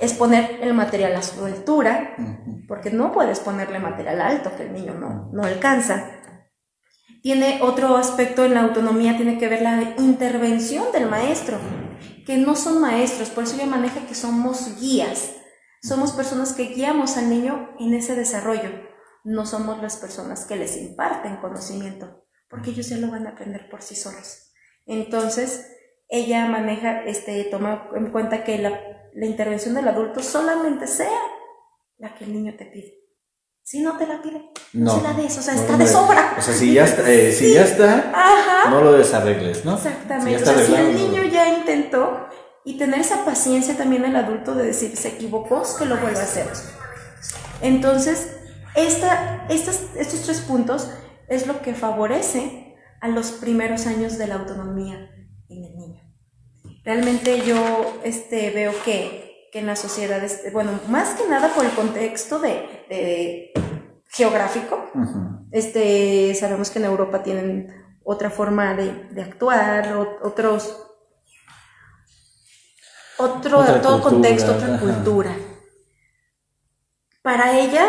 es poner el material a su altura, porque no puedes ponerle material alto que el niño no, no alcanza. Tiene otro aspecto en la autonomía, tiene que ver la intervención del maestro, que no son maestros, por eso ella maneja que somos guías, somos personas que guiamos al niño en ese desarrollo, no somos las personas que les imparten conocimiento, porque ellos ya lo van a aprender por sí solos. Entonces, ella maneja, este, toma en cuenta que la la intervención del adulto solamente sea la que el niño te pide. Si no te la pide, no, se la des, o sea, está de sobra. O sea, si ya está, eh, si ya está no lo desarregles, ¿no? Exactamente. o sea, si el niño ya intentó y tener esa paciencia también el adulto de decir, se equivocó, que lo vuelva a hacer. Entonces, esta, estas, estos tres puntos es lo que favorece a los primeros años de la autonomía en el niño. Realmente yo este, veo que, que en la sociedad, este, bueno, más que nada por el contexto de, geográfico, este, sabemos que en Europa tienen otra forma de, actuar, otros, otro, todo contexto, otra cultura. Para ella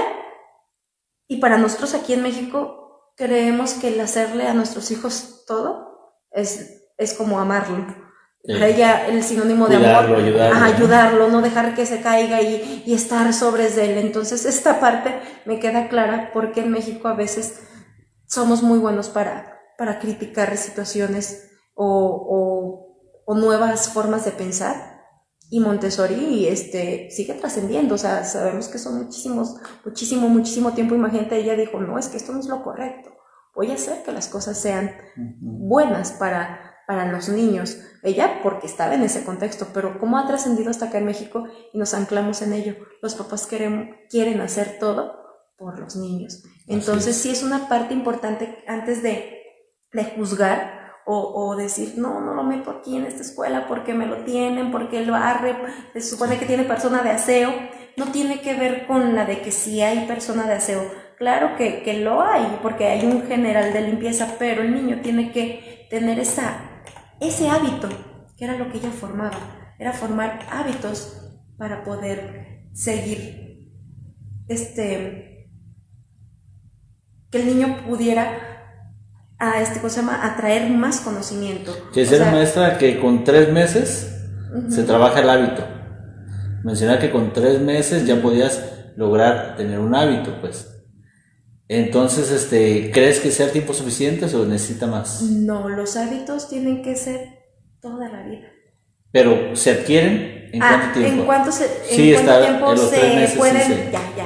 y para nosotros aquí en México, creemos que el hacerle a nuestros hijos todo es, es como amarlo. Para ella el sinónimo de amor, ayudarlo. ayudarlo, no dejar que se caiga y, y estar sobre él. Entonces esta parte me queda clara porque en México a veces somos muy buenos para, para criticar situaciones o, o, nuevas formas de pensar. Y Montessori este, sigue trascendiendo, o sea, sabemos que son muchísimos, muchísimo, muchísimo tiempo. Imagínate, ella dijo, no, es que esto no es lo correcto. Voy a hacer que las cosas sean buenas para, para los niños. Ella porque estaba en ese contexto, pero cómo ha trascendido hasta acá en México y nos anclamos en ello. Los papás quieren, quieren hacer todo por los niños. Entonces sí es una parte importante antes de, de juzgar o, o, decir, no, no lo meto aquí en esta escuela porque me lo tienen, porque lo arre, se supone que tiene persona de aseo. No tiene que ver con la de que si hay persona de aseo. Claro que, que lo hay, porque hay un general de limpieza, pero el niño tiene que tener esa ese hábito, que era lo que ella formaba, era formar hábitos para poder seguir, este, que el niño pudiera a este cosa atraer más conocimiento. Que ser maestra que con tres meses se trabaja el hábito. Mencionar que con tres meses ya podías lograr tener un hábito, pues. Entonces, este, ¿crees que sea tiempo suficiente o necesita más? No, los hábitos tienen que ser toda la vida. Pero, ¿se adquieren? ¿En ah, cuánto tiempo? ¿En cuánto, se, en cuánto tiempo se pueden? Ya, ya.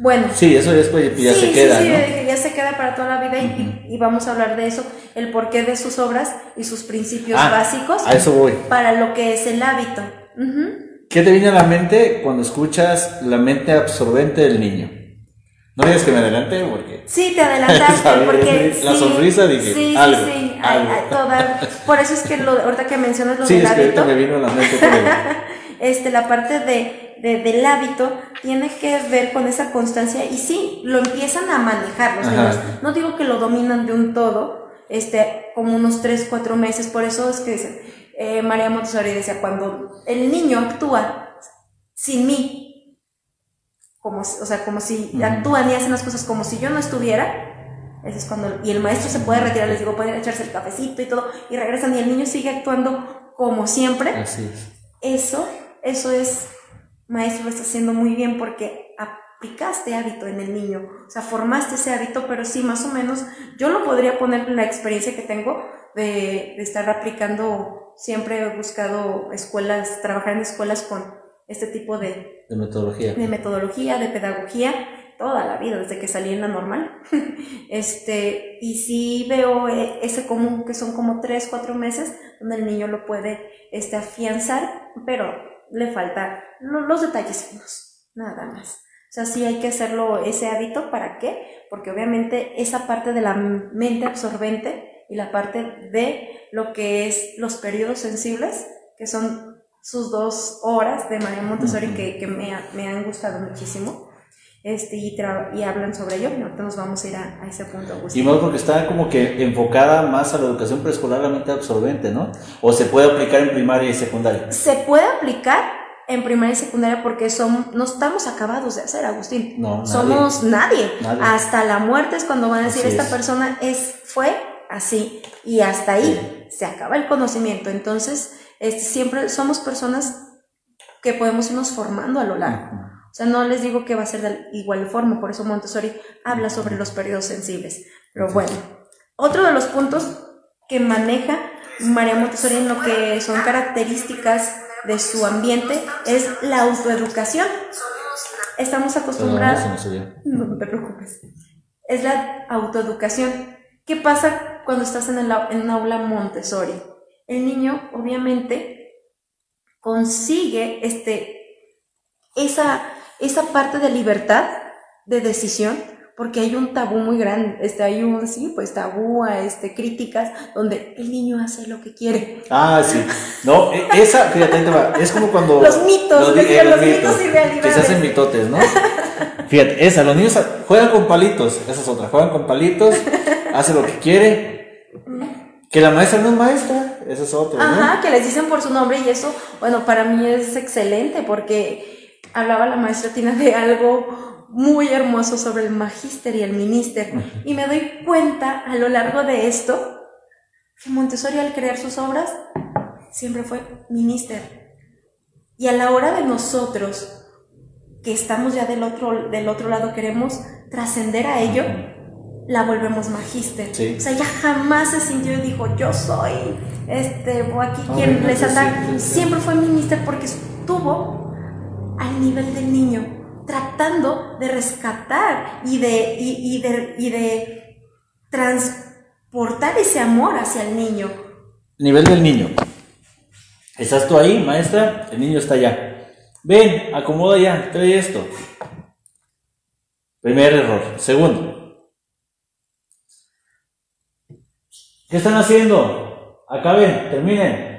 Bueno. Sí, eso después ya se queda. Sí, sí, ya se queda para toda la vida y, vamos a hablar de eso, el porqué de sus obras y sus principios ah, básicos. A eso voy. Para lo que es el hábito. ¿Qué te viene a la mente cuando escuchas la mente absorbente del niño? No digas que me adelante porque. Sí, te adelantaste porque. La sonrisa dije. Sí, algo, sí, sí. toda, por eso es que lo, ahorita que mencionas lo sí, del es hábito. Que me vino a la mente este, la parte de, de, del hábito tiene que ver con esa constancia y sí, lo empiezan a manejar los niños. No digo que lo dominan de un todo, este, como unos 3, 4 meses. Por eso es que dicen, eh, María Montessori decía, cuando el niño actúa sin mí, como, o sea, como si actúan y hacen las cosas como si yo no estuviera, eso es cuando, y el maestro se puede retirar, les digo, pueden echarse el cafecito y todo, y regresan y el niño sigue actuando como siempre. Así Eso, eso es, maestro lo está haciendo muy bien porque aplicaste hábito en el niño, o sea, formaste ese hábito, pero sí, más o menos, yo lo podría poner en la experiencia que tengo de, de estar aplicando, siempre he buscado escuelas, trabajar en escuelas con este tipo de, De metodología. de metodología, de pedagogía, toda la vida, desde que salí en la normal. este, y sí veo eh, ese común, que son como tres, cuatro meses, donde el niño lo puede este, afianzar, pero le falta lo- los detalles finos, nada más. O sea, sí hay que hacerlo ese hábito, ¿para qué? Porque obviamente esa parte de la mente absorbente y la parte de lo que es los periodos sensibles, que son sus dos horas de María Montessori que, que me, me han gustado muchísimo, este, y, y hablan sobre ello, y ahorita nos vamos a ir a, a ese punto, Y Agustín. más porque está como que enfocada más a la educación preescolar, la mente absorbente, ¿no? O se puede aplicar en primaria y secundaria. Se puede aplicar en primaria y secundaria porque son, no estamos acabados de hacer, Agustín. No, nadie. Somos nadie. Nadie. Hasta la muerte es cuando van a decir, Así esta es. persona es, fue así. Y hasta ahí se acaba el conocimiento. Entonces, este, siempre somos personas que podemos irnos formando a lo largo. O sea, no les digo que va a ser de igual forma, por eso Montessori habla sobre los periodos sensibles. Pero bueno, otro de los puntos que maneja María Montessori en lo que son características de su ambiente es la autoeducación. Estamos acostumbrados... No, no te preocupes. Es la autoeducación. ¿Qué pasa cuando estás en, el, en un aula Montessori? El niño, obviamente, consigue este, esa, esa parte de libertad de decisión, porque hay un tabú muy grande, este, hay un, sí, pues tabú, a, este, críticas, donde el niño hace lo que quiere. Ah, sí. No, e- esa, fíjate. Es como cuando. Los mitos, di- decía, los mitos y realidades. Que se hacen mitotes, ¿no? Fíjate, esa, los niños juegan con palitos. Esa es otra. Juegan con palitos, hace lo que quiere. Que la maestra no es maestra. Esa es otra, ¿no? Ajá, que les dicen por su nombre y eso, bueno, para mí es excelente porque hablaba la maestra Tina de algo muy hermoso sobre el magíster y el minister. Y me doy cuenta a lo largo de esto que Montessori al crear sus obras siempre fue minister. Y a la hora de nosotros que estamos ya del otro, del otro lado queremos trascender a ello, la volvemos magíster. Sí. O sea, ella jamás se sintió y dijo, yo soy este, o aquí Ah, quien les sí, sí. Siempre fue minister porque estuvo al nivel del niño, tratando de rescatar y de, y, y de, y de transportar ese amor hacia el niño. Nivel del niño. ¿Estás tú ahí, maestra? El niño está allá. Ven, acomoda ya, trae esto. Primer error. Segundo. ¿Qué están haciendo? Acaben, terminen.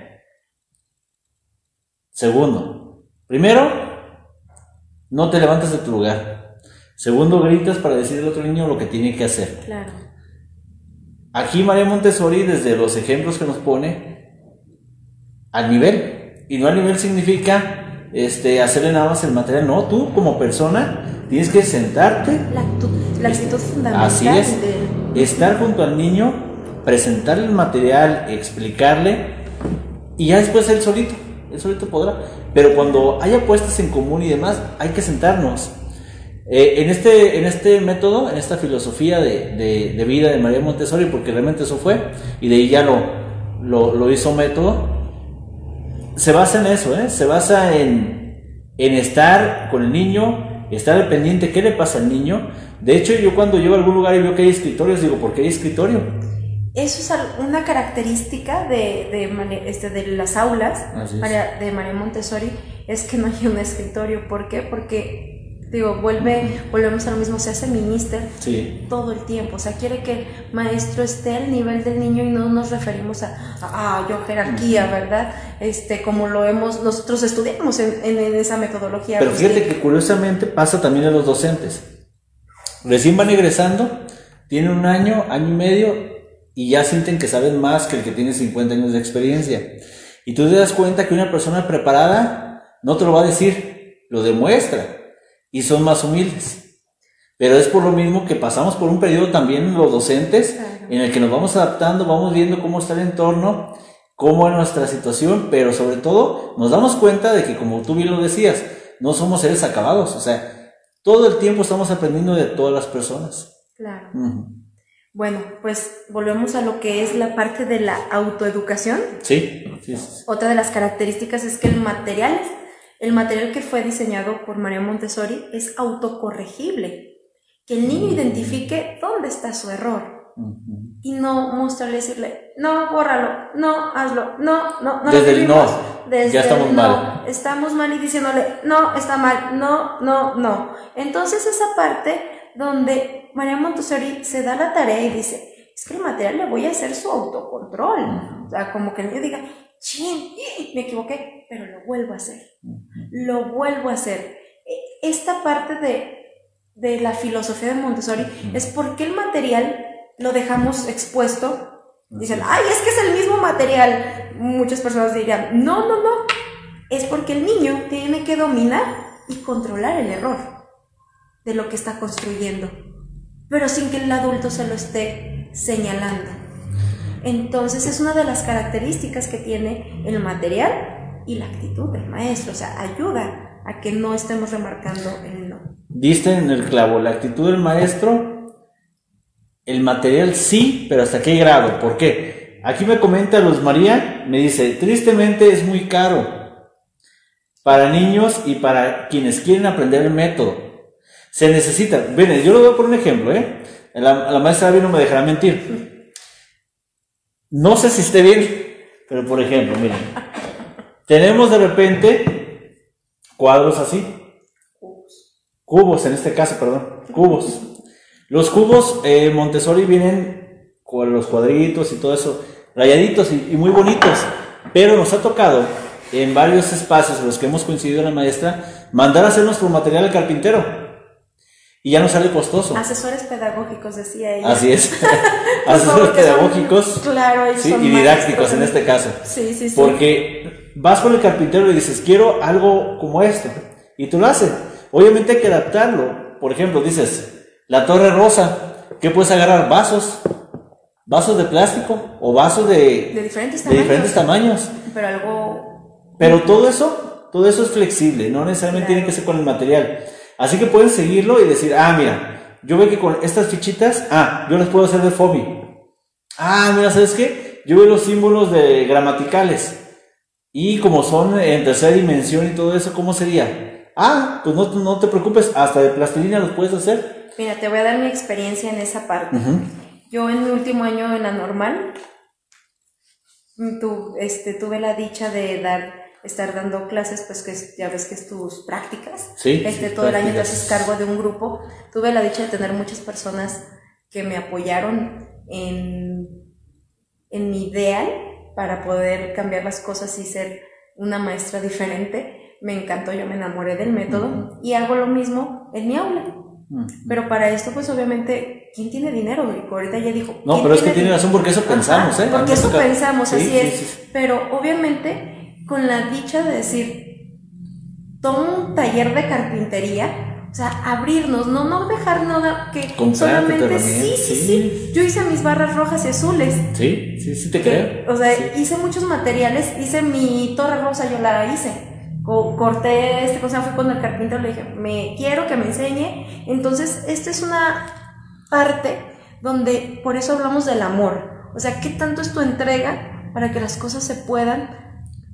Segundo. Primero, no te levantes de tu lugar. Segundo, gritas para decirle al otro niño lo que tiene que hacer. Claro. Aquí María Montessori, desde los ejemplos que nos pone, al nivel. Y no al nivel significa este, hacerle nada más el material. No, tú como persona tienes que sentarte, La, actitud fundamental así es, estar junto al niño, presentarle el material, explicarle, y ya después él solito, él solito podrá. Pero cuando haya puestas en común y demás, hay que sentarnos. Eh, en, este, en este método, en esta filosofía de, de- de vida de María Montessori, porque realmente eso fue, y de ahí ya lo, lo, lo hizo método, se basa en eso, ¿eh? se basa en, en estar con el niño, estar al pendiente qué le pasa al niño. De hecho, yo cuando llego a algún lugar y veo que hay escritorios, digo, ¿por qué hay escritorio? Eso es una característica de, de, este, de las aulas. María- de María Montessori, es que no hay un escritorio. ¿Por qué? Porque, digo, vuelve, volvemos a lo mismo, se hace minister Sí. todo el tiempo. O sea, quiere que el maestro esté al nivel del niño y no nos referimos a, a, a, yo jerarquía, ¿verdad? Este, como lo hemos, nosotros estudiamos en, en- en esa metodología. Pero Agustín. fíjate que curiosamente pasa también a los docentes. Recién van egresando, tienen un año, año y medio, y ya sienten que saben más que el que tiene 50 años de experiencia. Y tú te das cuenta que una persona preparada no te lo va a decir, lo demuestra, y son más humildes. Pero es por lo mismo que pasamos por un periodo también los docentes Claro. en el que nos vamos adaptando, vamos viendo cómo está el entorno, cómo es nuestra situación, pero sobre todo nos damos cuenta de que como tú bien lo decías, no somos seres acabados, o sea, Todo el tiempo estamos aprendiendo de todas las personas. Claro. Bueno, pues volvemos a lo que es la parte de la autoeducación. Sí, sí, sí. Otra de las características es que el material, el material que fue diseñado por María Montessori es autocorregible. Que el niño identifique dónde está su error Ujú. y no mostrarle, decirle, no, bórralo, no, hazlo, no, no, no. Desde el vivimos". no, Desde ya estamos el no, mal. Estamos mal y diciéndole, no, está mal, no, no, no. Entonces esa parte donde María Montessori se da la tarea y dice, es que el material le voy a hacer su autocontrol. O sea, como que el niño diga, chin, me equivoqué, pero lo vuelvo a hacer lo vuelvo a hacer. E- Esta parte de, de la filosofía de Montessori es porque el material lo dejamos expuesto. Dicen, ay, es que es el mismo material. Muchas personas dirían, no, no, no. Es porque el niño tiene que dominar y controlar el error de lo que está construyendo, pero sin que el adulto se lo esté señalando. Entonces es una de las características que tiene el material y la actitud del maestro, o sea, ayuda a que no estemos remarcando el no. Diste en el clavo, la actitud del maestro, el material sí, pero hasta qué grado, ¿por qué? Aquí me comenta Luz María, me dice, tristemente es muy caro para niños y para quienes quieren aprender el método. Se necesita, ven, yo lo voy a poner un ejemplo, ¿eh? La, la maestra Abby no me dejará mentir. No sé si esté bien, pero por ejemplo, miren, tenemos de repente cuadros así, cubos en este caso, perdón, cubos. Los cubos eh, Montessori vienen con los cuadritos y todo eso, rayaditos y, y muy bonitos, pero nos ha tocado en varios espacios en los que hemos coincidido la maestra mandar a hacer nuestro material al carpintero y ya no sale costoso. Asesores pedagógicos, decía ella. Así es, asesores favor, que son- pedagógicos claro, ellos sí, son y didácticos en este caso. Sí, sí, sí. Porque vas con el carpintero y le dices, quiero algo como esto. Y tú lo haces. Obviamente hay que adaptarlo. Por ejemplo, dices, la torre rosa. ¿Qué puedes agarrar? Vasos. Vasos de plástico o vasos de, de diferentes de tamaños. diferentes tamaños. Pero algo Pero todo eso, todo eso es flexible. No necesariamente Claro. tiene que ser con el material. Así que pueden seguirlo y decir, ah, mira, yo veo que con estas fichitas, ah, yo las puedo hacer de FOBI. Ah, mira, ¿sabes qué? Yo veo los símbolos de gramaticales. Y como son en tercera dimensión y todo eso, ¿cómo sería? Ah, pues no, no te preocupes, hasta de plastilina los puedes hacer. Mira, te voy a dar mi experiencia en esa parte. Yo en mi último año en la normal mm, tu- este, tuve la dicha de dar, estar dando clases, pues que ya ves que es tus prácticas. Sí, Este, todo el año te prácticas. haces cargo de un grupo. Tuve la dicha de tener muchas personas que me apoyaron en, en mi ideal para poder cambiar las cosas y ser una maestra diferente. Me encantó, yo me enamoré del método y hago lo mismo en mi aula. Ujú. Pero para esto, pues obviamente, ¿quién tiene dinero? Y ahorita ya dijo. No, ¿quién pero es que tiene razón porque eso pensamos, Ajá, ¿eh? Porque eso pensamos, Sí, así sí, es. Pero obviamente, con la dicha de decir, toma un taller de carpintería, o sea, abrirnos, no, no dejar nada que Comprarte solamente. Sí, sí, sí. sí. Yo hice mis barras rojas y azules. Sí, sí, sí te que, creo. o sea, Sí. hice muchos materiales, hice mi torre rosa, yo la hice. Co- corté este cosa, fui con el carpintero, le dije, me quiero que me enseñe. Entonces, esta es una parte donde por eso hablamos del amor. O sea, ¿qué tanto es tu entrega para que las cosas se puedan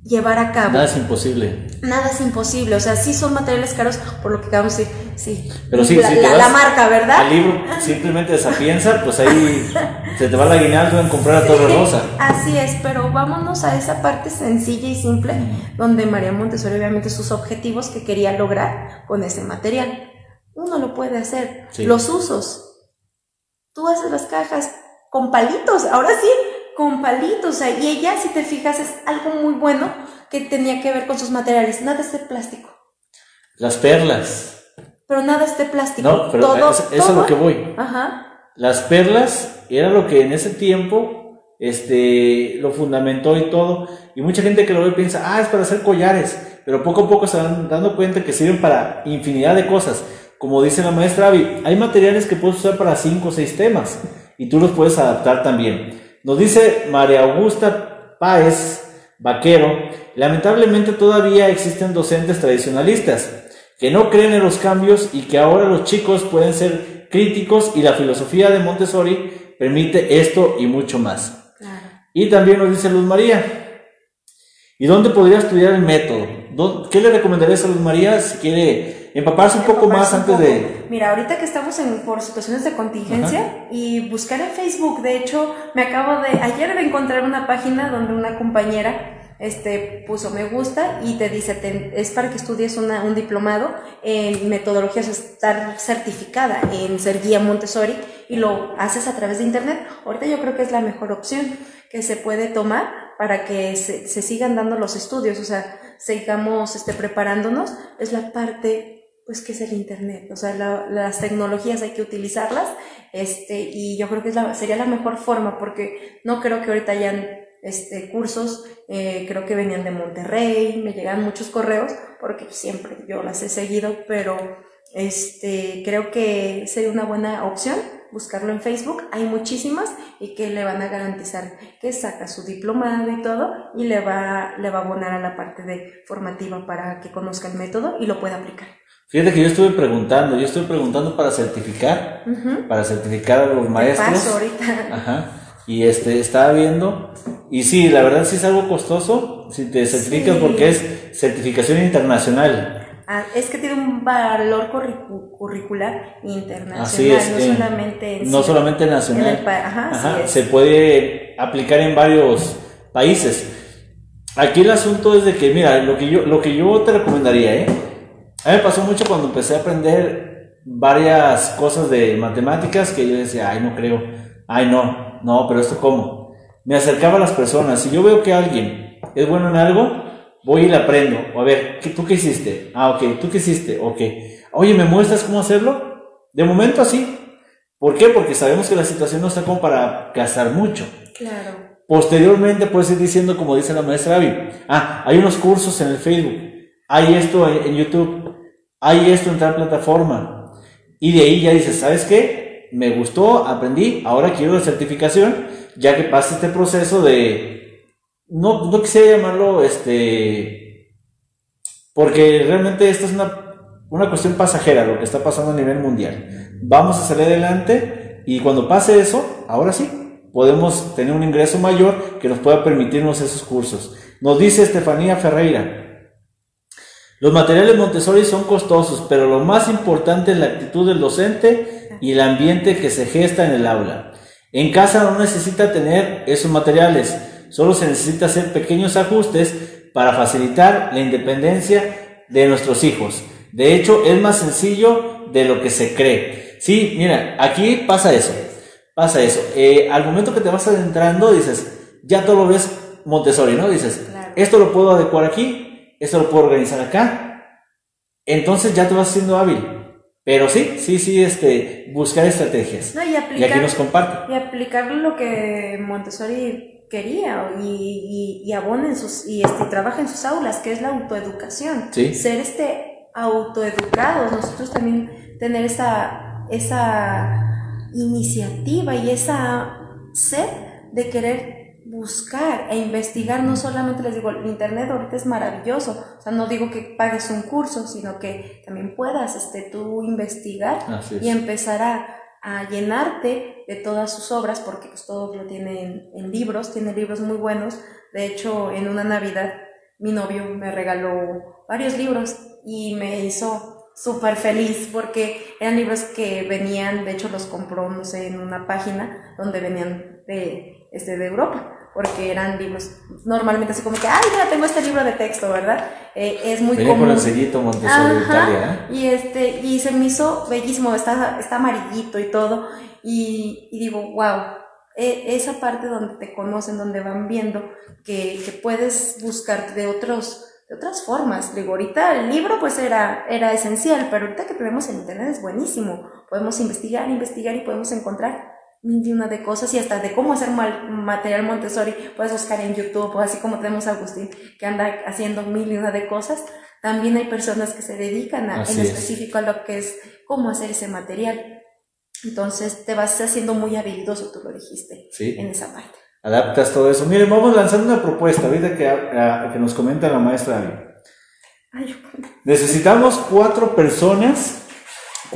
llevar a cabo? Nada es imposible. Nada es imposible, o sea, sí son materiales caros, por lo que acabamos de decir, sí. Pero sí, la, si la- marca, ¿verdad? Al libro simplemente de Sapienza, pues ahí se te va la aguinaldo en comprar la Torre Rosa. Así es, pero vámonos a esa parte sencilla y simple donde María Montessori obviamente sus objetivos que quería lograr con ese material. Uno lo puede hacer. Sí. Los usos. Tú haces las cajas con palitos, ahora sí, con palitos. O sea, y ella, si te fijas, es algo muy bueno que tenía que ver con sus materiales. Nada es de plástico, Las perlas. pero nada es de plástico. No, pero Todo- eso, es lo que voy. Ajá. Las perlas era lo que en ese tiempo este, lo fundamentó y todo. Y mucha gente que lo ve piensa, ah, es para hacer collares. Pero poco a poco se van dando cuenta que sirven para infinidad de cosas. Como dice la maestra Abby, hay materiales que puedes usar para cinco o seis temas. Y tú los puedes adaptar también. Nos dice María Augusta Páez Vaquero, lamentablemente todavía existen docentes tradicionalistas que no creen en los cambios y que ahora los chicos pueden ser críticos y la filosofía de Montessori permite esto y mucho más. Y también nos dice Luz María, ¿y dónde podría estudiar el método? ¿Qué le recomendarías a Luz María si quiere empaparse un poco más antes de... Mira, ahorita que estamos en, por situaciones de contingencia y buscar en Facebook, de hecho, me acabo de, ayer de encontrar una página donde una compañera este, puso me gusta y te dice, es para que estudies una, un diplomado en metodologías, estar certificada en ser guía Montessori y lo haces a través de internet. Ahorita yo creo que es la mejor opción que se puede tomar para que se, se sigan dando los estudios, o sea, sigamos este, preparándonos, es la parte pues que es el internet, o sea, las tecnologías hay que utilizarlas, este, y yo creo que es la, sería la mejor forma, porque no creo que ahorita hayan este, cursos, eh, creo que venían de Monterrey, me llegan muchos correos, porque siempre yo las he seguido, pero este, creo que sería una buena opción buscarlo en Facebook, hay muchísimas y que le van a garantizar que saca su diplomado y todo y le va, le va a abonar a la parte de formativa para que conozca el método y lo pueda aplicar. Fíjate que yo estuve preguntando, yo estuve preguntando para certificar, para certificar a los maestros. Paso ahorita. Ajá. Y este, estaba viendo, y sí, la verdad sí es algo costoso si te certificas porque es certificación internacional. Ah, es que tiene un valor curricular internacional, no eh, solamente no solamente nacional. ajá, se puede aplicar en varios países. Aquí el asunto es de que, mira, lo que yo, lo que yo te recomendaría, ¿eh? A mí me pasó mucho cuando empecé a aprender varias cosas de matemáticas que yo decía, ay, no creo, ay, no, no, pero esto cómo. Me acercaba a las personas. Si yo veo que alguien es bueno en algo, voy y le aprendo. O a ver, ¿tú qué hiciste? Ah, ok, ¿tú qué hiciste? Ok. Oye, ¿me muestras cómo hacerlo? De momento así. ¿Por qué? Porque sabemos que la situación no está como para gastar mucho. Claro. Posteriormente puedes ir diciendo, como dice la maestra Abby, ah, hay unos cursos en el Facebook, hay esto en YouTube, hay esto en tal plataforma. Y de ahí ya dices, ¿sabes qué? Me gustó, aprendí, ahora quiero la certificación, ya que pasa este proceso de, no, no quisiera llamarlo, este, porque realmente esta es una, una cuestión pasajera, lo que está pasando a nivel mundial. Vamos a salir adelante y cuando pase eso, ahora sí, podemos tener un ingreso mayor que nos pueda permitirnos esos cursos. Nos dice Estefanía Ferreira, los materiales Montessori son costosos, pero lo más importante es la actitud del docente y el ambiente que se gesta en el aula. En casa no necesita tener esos materiales, solo se necesita hacer pequeños ajustes para facilitar la independencia de nuestros hijos. De hecho, es más sencillo de lo que se cree. Sí, mira, aquí pasa eso, pasa eso. Eh, al momento que te vas adentrando, dices, ya todo lo ves Montessori, ¿no? Dices, esto lo puedo adecuar aquí, esto lo puedo organizar acá. Entonces ya te vas siendo hábil. Pero sí, sí, sí, este, buscar estrategias. y, aplicar, y aquí nos comparte. Y aplicar lo que Montessori quería y, y, abona en sus, y este, trabaja en sus aulas, que es la autoeducación. Ser este autoeducados, nosotros también tener esa, esa iniciativa y esa sed de querer buscar e investigar, no solamente les digo, el Internet ahorita es maravilloso, o sea, no digo que pagues un curso, sino que también puedas este, tú investigar y empezar a, llenarte de todas sus obras, porque pues todo lo tiene en, libros, tiene libros muy buenos, de hecho, en una Navidad mi novio me regaló varios libros y me hizo súper feliz porque eran libros que venían, de hecho los compró, no sé, en una página donde venían de, este, de Europa porque eran libros normalmente así como que, ay, mira, tengo este libro de texto, ¿verdad? Eh, es muy Venía común. con el sellito Montessori de Italia, ¿eh? Y, este, y se me hizo bellísimo, está, está amarillito y todo, y, y digo, wow, e, esa parte donde te conocen, donde van viendo que, que puedes buscar de otros de otras formas. Digo, ahorita el libro pues era, era esencial, pero ahorita que tenemos el internet es buenísimo. Podemos investigar, investigar y podemos encontrar una de cosas y hasta de cómo hacer material Montessori puedes buscar en YouTube o así como tenemos a Agustín que anda haciendo mil y una de cosas también hay personas que se dedican a, en específico a lo que es cómo hacer ese material. Entonces te vas haciendo muy habilidoso tú lo dijiste en esa parte. Adaptas todo eso. Miren vamos lanzando una propuesta ahorita que, que nos comenta la maestra Necesitamos cuatro personas,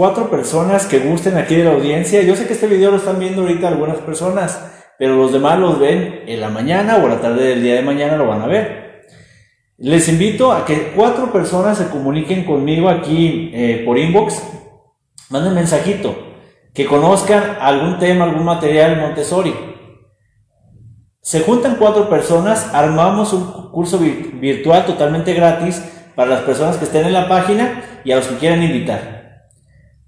cuatro personas que gusten aquí de la audiencia. Yo sé que este video lo están viendo ahorita algunas personas, pero los demás los ven en la mañana o a la tarde del día de mañana lo van a ver. Les invito a que cuatro personas se comuniquen conmigo aquí eh, por inbox, manden mensajito, que conozcan algún tema, algún material Montessori. Se juntan cuatro personas, armamos un curso virtual totalmente gratis para las personas que estén en la página y a los que quieran invitar.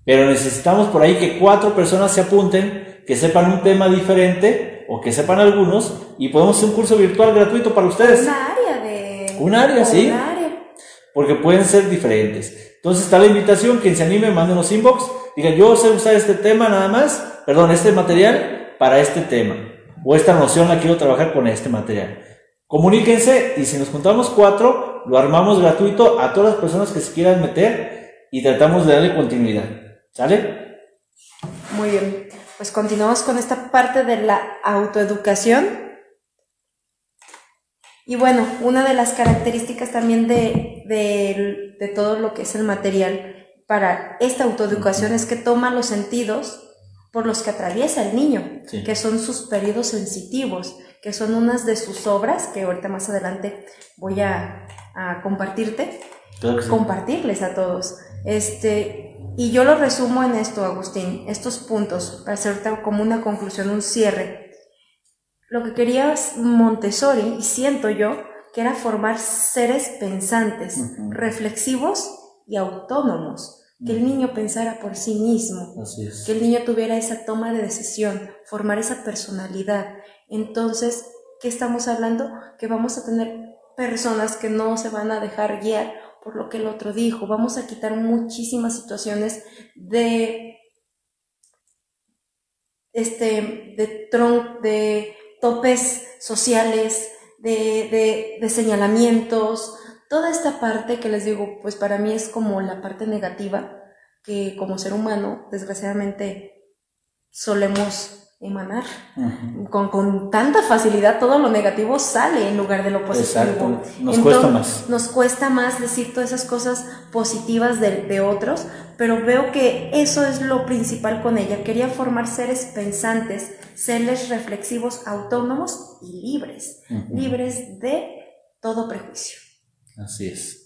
Pero necesitamos por ahí que cuatro personas se apunten, que sepan un tema diferente o que sepan algunos y podemos hacer un curso virtual gratuito para ustedes. Un área de... Un área, sí. Un área. Porque pueden ser diferentes. Entonces está la invitación, quien se anime, mándenos inbox, diga yo sé usar este tema nada más, perdón, este material para este tema. O esta noción la quiero trabajar con este material. Comuníquense y si nos juntamos cuatro, lo armamos gratuito a todas las personas que se quieran meter y tratamos de darle continuidad. ¿Sale? Muy bien. Pues continuamos con esta parte de la autoeducación. Y bueno, una de las características también de, de todo lo que es el material para esta autoeducación es que toma los sentidos por los que atraviesa el niño, que son sus periodos sensitivos, que son unas de sus obras, que ahorita más adelante voy a, compartirte, compartirles a todos. Este, y yo lo resumo en esto, Agustín, estos puntos, para hacer como una conclusión, un cierre. Lo que quería Montessori, y siento yo, que era formar seres pensantes, reflexivos y autónomos que el niño pensara por sí mismo, que el niño tuviera esa toma de decisión, formar esa personalidad. Entonces, ¿qué estamos hablando? Que vamos a tener personas que no se van a dejar guiar por lo que el otro dijo. Vamos a quitar muchísimas situaciones de este de tron, de topes sociales, de, de señalamientos, Toda esta parte que les digo, pues para mí es como la parte negativa que como ser humano, desgraciadamente, solemos emanar. con, tanta facilidad todo lo negativo sale en lugar de lo positivo. Nos cuesta más. Nos cuesta más decir todas esas cosas positivas de, de, otros, pero veo que eso es lo principal con ella. Quería formar seres pensantes, seres reflexivos, autónomos y libres, libres de todo prejuicio. Así es.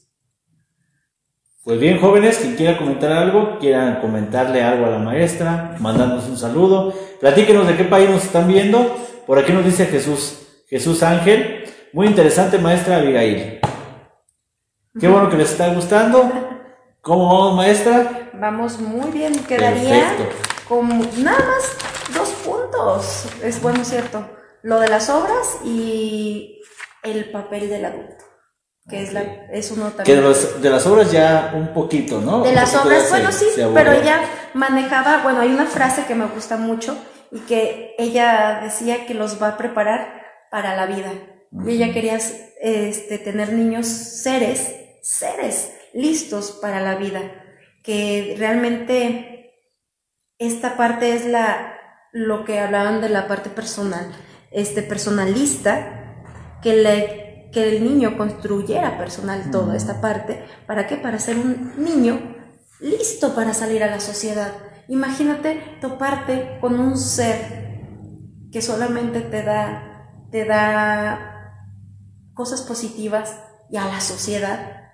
Pues bien, jóvenes, quien quiera comentar algo, quieran comentarle algo a la maestra, mandándonos un saludo, platíquenos de qué país nos están viendo. Por aquí nos dice Jesús, Jesús Ángel. Muy interesante, maestra Abigail. Qué bueno que les está gustando. ¿Cómo vamos, maestra? Vamos muy bien, quedaría con nada más dos puntos. Es bueno, cierto. Lo de las obras y el papel del adulto que es, la, es uno también. Que de, las obras ya un poquito, ¿no? De las obras, bueno, sí, pero ella manejaba, bueno, hay una frase que me gusta mucho y que ella decía que los va a preparar para la vida. Y ella quería este, tener niños seres, seres listos para la vida, que realmente esta parte es la, lo que hablaban de la parte personal, este personalista, que le que el niño construyera personal toda esta parte. ¿Para qué? Para ser un niño listo para salir a la sociedad. Imagínate toparte con un ser que solamente te da, te da cosas positivas y a la sociedad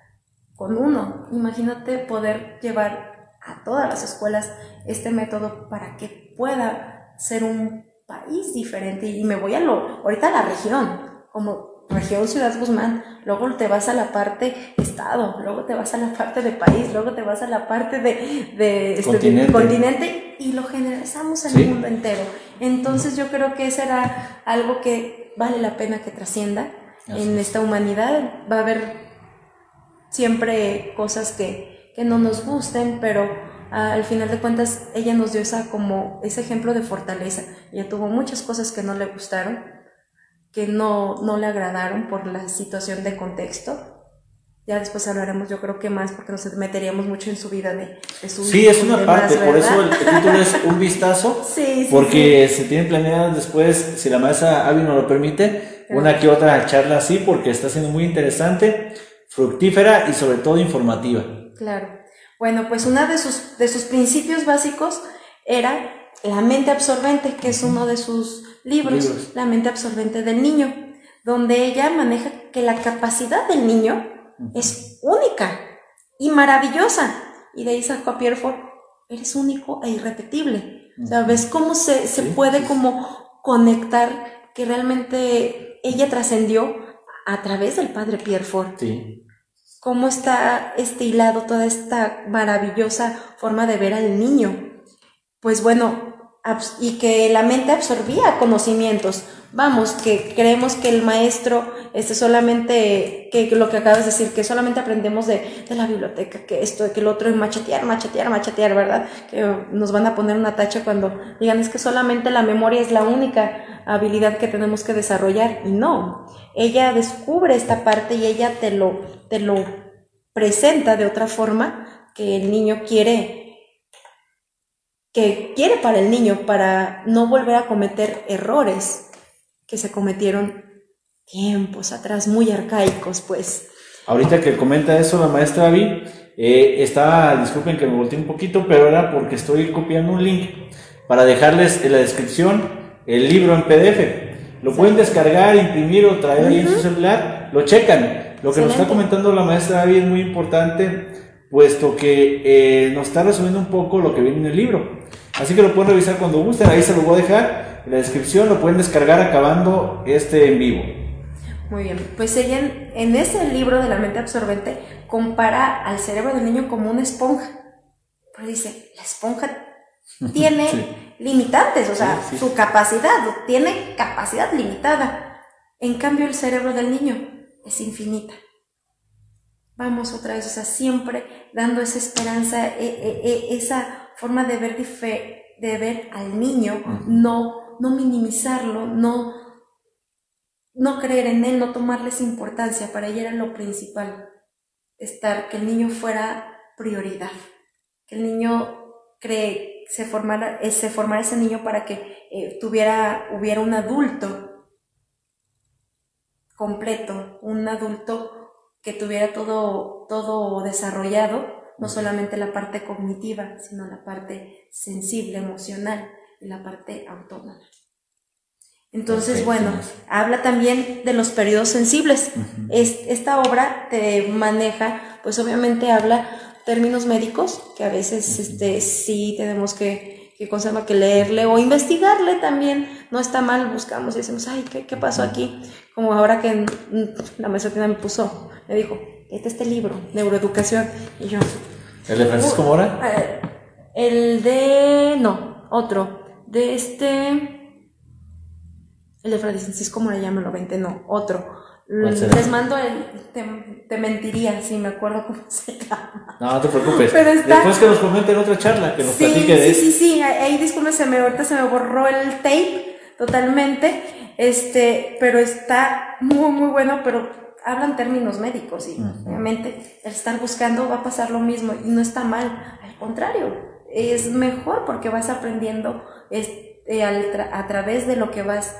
con uno. Imagínate poder llevar a todas las escuelas este método para que pueda ser un país diferente. Y me voy a lo, ahorita a la región, como región Ciudad Guzmán, luego te vas a la parte estado, luego te vas a la parte de país, luego te vas a la parte de, este, continente. y lo generalizamos en el mundo entero. Entonces yo creo que eso era algo que vale la pena que trascienda en esta humanidad. Va a haber siempre cosas que, que no nos gusten, pero al final de cuentas ella nos dio esa como ese ejemplo de fortaleza. Ella tuvo muchas cosas que no le gustaron, que no, no le agradaron por la situación de contexto. Ya después hablaremos, yo creo que más, porque nos meteríamos mucho en su vida de, de su Sí, es una parte, por eso el título es un vistazo, sí, sí, porque se tiene planeado después, si la maestra Avi nos lo permite, una que otra charla así, porque está siendo muy interesante. fructífera y sobre todo informativa. Claro. Bueno, pues uno de sus, de sus principios básicos era la mente absorbente, que es uno de sus libros, Libros. La mente absorbente del niño, donde ella maneja que la capacidad del niño es única y maravillosa. Y de ahí sacó a Pierre eres único e irrepetible. O sea, ves cómo se, se Sí, puede sí. como conectar que realmente ella trascendió a través del padre Pierre Ford Sí. cómo está este hilado toda esta maravillosa forma de ver al niño. Pues bueno, y que la mente absorbía conocimientos. Vamos, que creemos que el maestro este solamente, que lo que acabas de decir, que solamente aprendemos de, de la biblioteca, que esto, que el otro es machetear, machetear, machetear, ¿verdad? Que nos van a poner una tacha cuando digan es que solamente la memoria es la única habilidad que tenemos que desarrollar. Y no, ella descubre esta parte y ella te lo, te lo presenta de otra forma que el niño quiere que quiere para el niño para no volver a cometer errores que se cometieron tiempos atrás muy arcaicos pues Ahorita que comenta eso la maestra Abby, eh, estaba, disculpen que me volteé un poquito, pero era porque estoy copiando un link para dejarles en la descripción el libro en PDF. Lo pueden descargar, imprimir o traer ahí en su celular, lo checan. Lo que nos está comentando la maestra Abby es muy importante, puesto que eh, nos está resumiendo un poco lo que viene en el libro. Así que lo pueden revisar cuando gusten, ahí se lo voy a dejar en la descripción, lo pueden descargar acabando este en vivo. Muy bien, pues ella en, en ese libro de la mente absorbente compara al cerebro del niño como una esponja. Pero dice, la esponja tiene Sí. limitantes, o sea, Sí, sí. su capacidad, tiene capacidad limitada. En cambio, el cerebro del niño es infinita. Vamos otra vez, o sea, siempre dando esa esperanza, e- e- e- esa forma de ver, de ver al niño, no, no minimizarlo, no, no creer en él, no tomarles importancia, para ella era lo principal, estar, que el niño fuera prioridad, que el niño cree, se formara, eh, se formara ese niño para que eh, tuviera, hubiera un adulto completo, un adulto que tuviera todo, todo desarrollado, no solamente la parte cognitiva, sino la parte sensible, emocional y la parte autónoma. Entonces, bueno, habla también de los periodos sensibles. Es- esta obra te maneja, pues obviamente habla términos médicos, que a veces este, sí tenemos que, que, que leerle o investigarle también. No está mal, buscamos y decimos, ay, ¿qué, qué pasó aquí? Como ahora que mm, la maestra me puso, me dijo, este este libro, Neuroeducación. Y yo, ¿El de Francisco Mora? el de. No, otro. De este. El de Francisco Mora ya me lo vente, no, otro. Les mando el. Te, te mentiría si me acuerdo cómo se llama. No, no te preocupes. Pero está- Después que nos comenten otra charla, que nos Sí, platique de sí, sí, sí, ahí ahí, disculpe, se me, ahorita se me borró el tape totalmente, este, pero está muy, muy bueno, pero hablan términos médicos y Ujú. obviamente el estar buscando va a pasar lo mismo y no está mal, al contrario, es mejor porque vas aprendiendo este, al tra- a través de lo que vas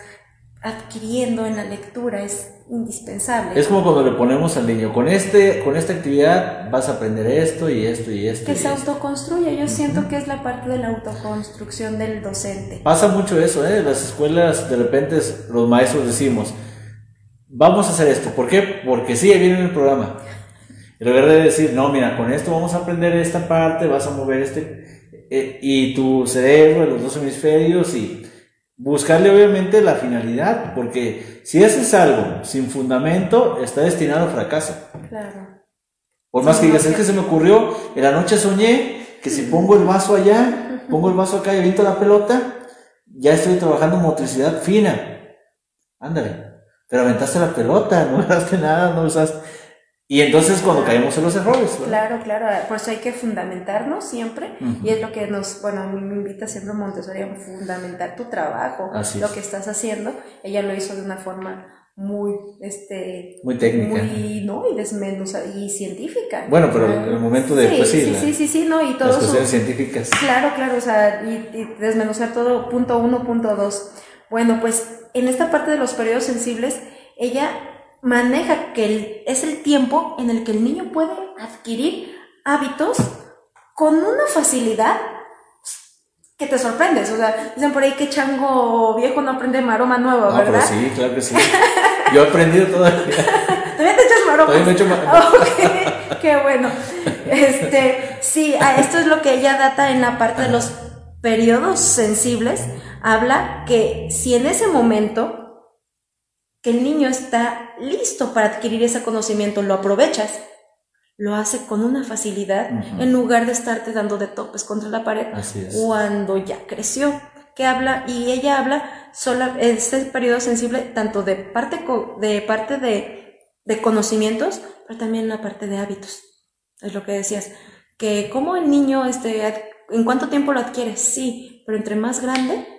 adquiriendo en la lectura, es indispensable. Es como cuando le ponemos al niño, con este, con esta actividad vas a aprender esto y esto y esto. que y se esto". autoconstruye, yo siento que es la parte de la autoconstrucción del docente. Pasa mucho eso, ¿eh? Las escuelas, de repente, los maestros decimos, vamos a hacer esto. ¿Por qué? Porque sí, ahí viene en el programa. En lugar de decir, no, mira, con esto vamos a aprender esta parte, vas a mover este, eh, y tu cerebro, los dos hemisferios, y buscarle obviamente la finalidad, porque si haces algo sin fundamento, está destinado al fracaso. Claro. Por más Sí, que digas, no, es que se me ocurrió, en la noche soñé que si pongo el vaso allá, pongo el vaso acá y aviento la pelota, ya estoy trabajando motricidad fina. Ándale. Pero aventaste la pelota, no usaste nada, no usaste. Y entonces cuando caemos en los errores, ¿verdad? Claro, claro, por eso hay que fundamentarnos siempre y es lo que nos, bueno, a mí me invita siempre Montessori a fundamentar tu trabajo, Así lo es. que estás haciendo. Ella lo hizo de una forma muy, este, Muy técnica. muy, no, y desmenuzada y científica. Bueno, pero el momento de, sí, pues sí, sí, la- sí, sí, sí, no, y todo las su, cuestiones científicas. Claro, claro, o sea, y, y desmenuzar todo, punto uno, punto dos. Bueno, pues en esta parte de los periodos sensibles, ella maneja que es el tiempo en el que el niño puede adquirir hábitos con una facilidad que te sorprendes. O sea, dicen por ahí que chango viejo no aprende maroma nueva, No, ¿verdad? pero sí, claro que sí. Yo he aprendido todavía. ¿Todavía te echas maromas? Todavía me echo ma- Ok, qué bueno. Este, sí, esto es lo que ella data en la parte de los periodos sensibles. Habla que si en ese momento que el niño está listo para adquirir ese conocimiento, lo aprovechas, lo hace con una facilidad en lugar de estarte dando de topes contra la pared cuando ya creció. Que habla, y ella habla sola, este periodo sensible tanto de parte, de, parte de, de conocimientos, pero también la parte de hábitos. Es lo que decías. Que como el niño, este, ¿en cuánto tiempo lo adquiere? Sí, pero entre más grande,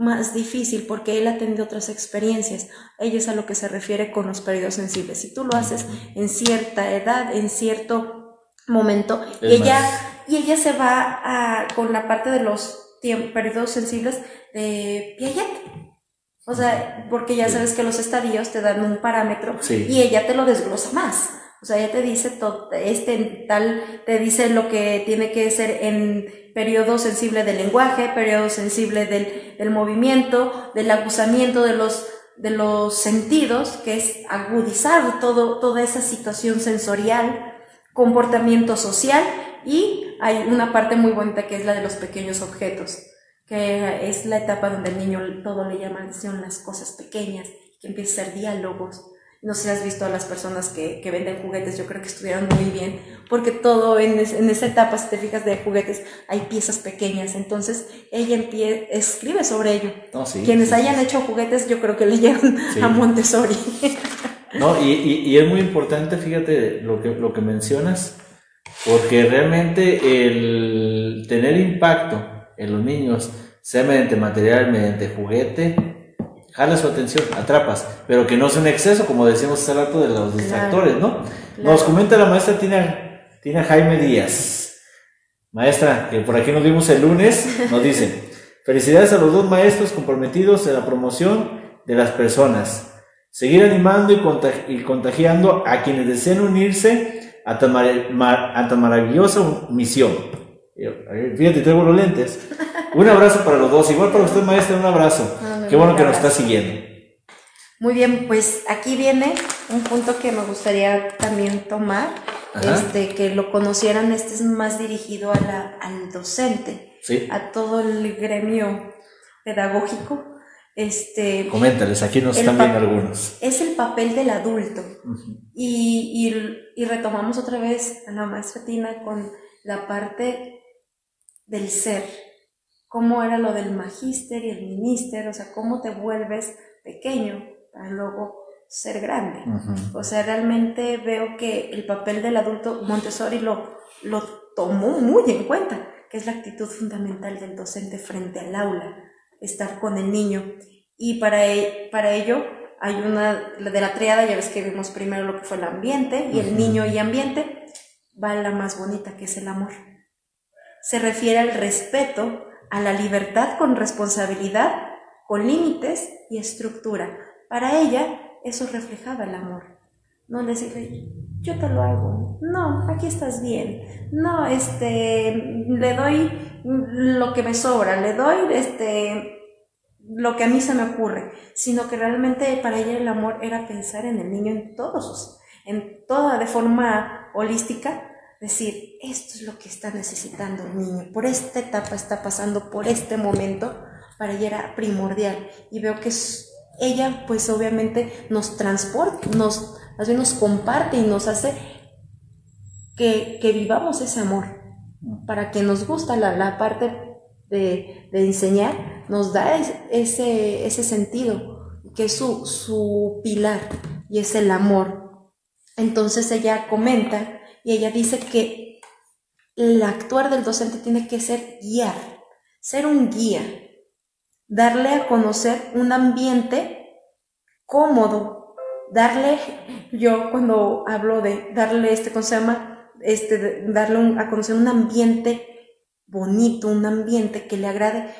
más difícil, porque él ha tenido otras experiencias. Ella es a lo que se refiere con los periodos sensibles. Si tú lo haces en cierta edad, en cierto momento, y ella, y ella se va a, con la parte de los periodos sensibles de Piaget. O sea, porque ya sabes que los estadios te dan un parámetro Sí. y ella te lo desglosa más. O sea, ella te dice todo, este tal, te dice lo que tiene que ser en periodo sensible del lenguaje, periodo sensible del, del movimiento, del aguzamiento de los, de los sentidos, que es agudizar todo, toda esa situación sensorial, comportamiento social y hay una parte muy bonita que es la de los pequeños objetos, que es la etapa donde el niño todo le llama atención las cosas pequeñas, que empieza a ser diálogos. No sé si has visto a las personas que, que venden juguetes, yo creo que estudiaron muy bien, porque todo en, es- en esa etapa, si te fijas, de juguetes, hay piezas pequeñas. Entonces, ella empie- escribe sobre ello. Sí, Quienes sí, hayan sí. hecho juguetes, yo creo que leyeron a Montessori. No, y, y- y es muy importante, fíjate, lo que, lo que mencionas, porque realmente el tener impacto en los niños, sea mediante material, mediante juguete, jala su atención, atrapas, pero que no sea un exceso, como decíamos hace rato de los distractores, ¿no? Nos comenta la maestra Tina, Tina Jaime Díaz. Maestra, que por aquí nos vimos el lunes, nos dice, felicidades a los dos maestros comprometidos en la promoción de las personas. Seguir animando y, contag- y contagiando a quienes deseen unirse a tan, a maravillosa misión. Fíjate, traigo los lentes. Un abrazo para los dos. Igual para usted, maestra, un abrazo. Qué bueno que nos abrazo. está siguiendo. Muy bien, pues aquí viene un punto que me gustaría también tomar, Ajá. este, que lo conocieran, este es más dirigido a la, al docente, Sí. a todo el gremio pedagógico. Este, Coméntales, aquí nos están viendo algunos. es el papel del adulto. Y- y retomamos otra vez a la maestra Tina con la parte del ser. Cómo era lo del magíster y el minister, o sea, cómo te vuelves pequeño para luego ser grande. Ujú. O sea, realmente veo que el papel del adulto Montessori lo, lo tomó muy en cuenta, que es la actitud fundamental del docente frente al aula, estar con el niño. Y para, e- para ello hay una, de la triada, ya ves que vimos primero lo que fue el ambiente, y el Ujú. niño y ambiente, va la más bonita, que es el amor. Se refiere al respeto, a la libertad con responsabilidad, con límites y estructura. Para ella, eso reflejaba el amor. No decirle, yo te lo hago. No, aquí estás bien. No, este, le doy lo que me sobra, le doy este, lo que a mí se me ocurre. Sino que realmente para ella el amor era pensar en el niño en todos en toda, de forma holística, decir, esto es lo que está necesitando el niño, por esta etapa está pasando, por este momento, para ella era primordial. Y veo que ella, pues obviamente, nos transporta, nos, más bien nos comparte y nos hace que, que vivamos ese amor. Para que nos gusta la, la parte de, de enseñar, nos da es- ese, ese sentido, que es su, su pilar, y es el amor. Entonces ella comenta y ella dice que el actuar del docente tiene que ser guiar, ser un guía, darle a conocer un ambiente cómodo, darle, yo cuando hablo de darle este, ¿cómo se llama? Este, darle un- a conocer un ambiente bonito, un ambiente que le agrade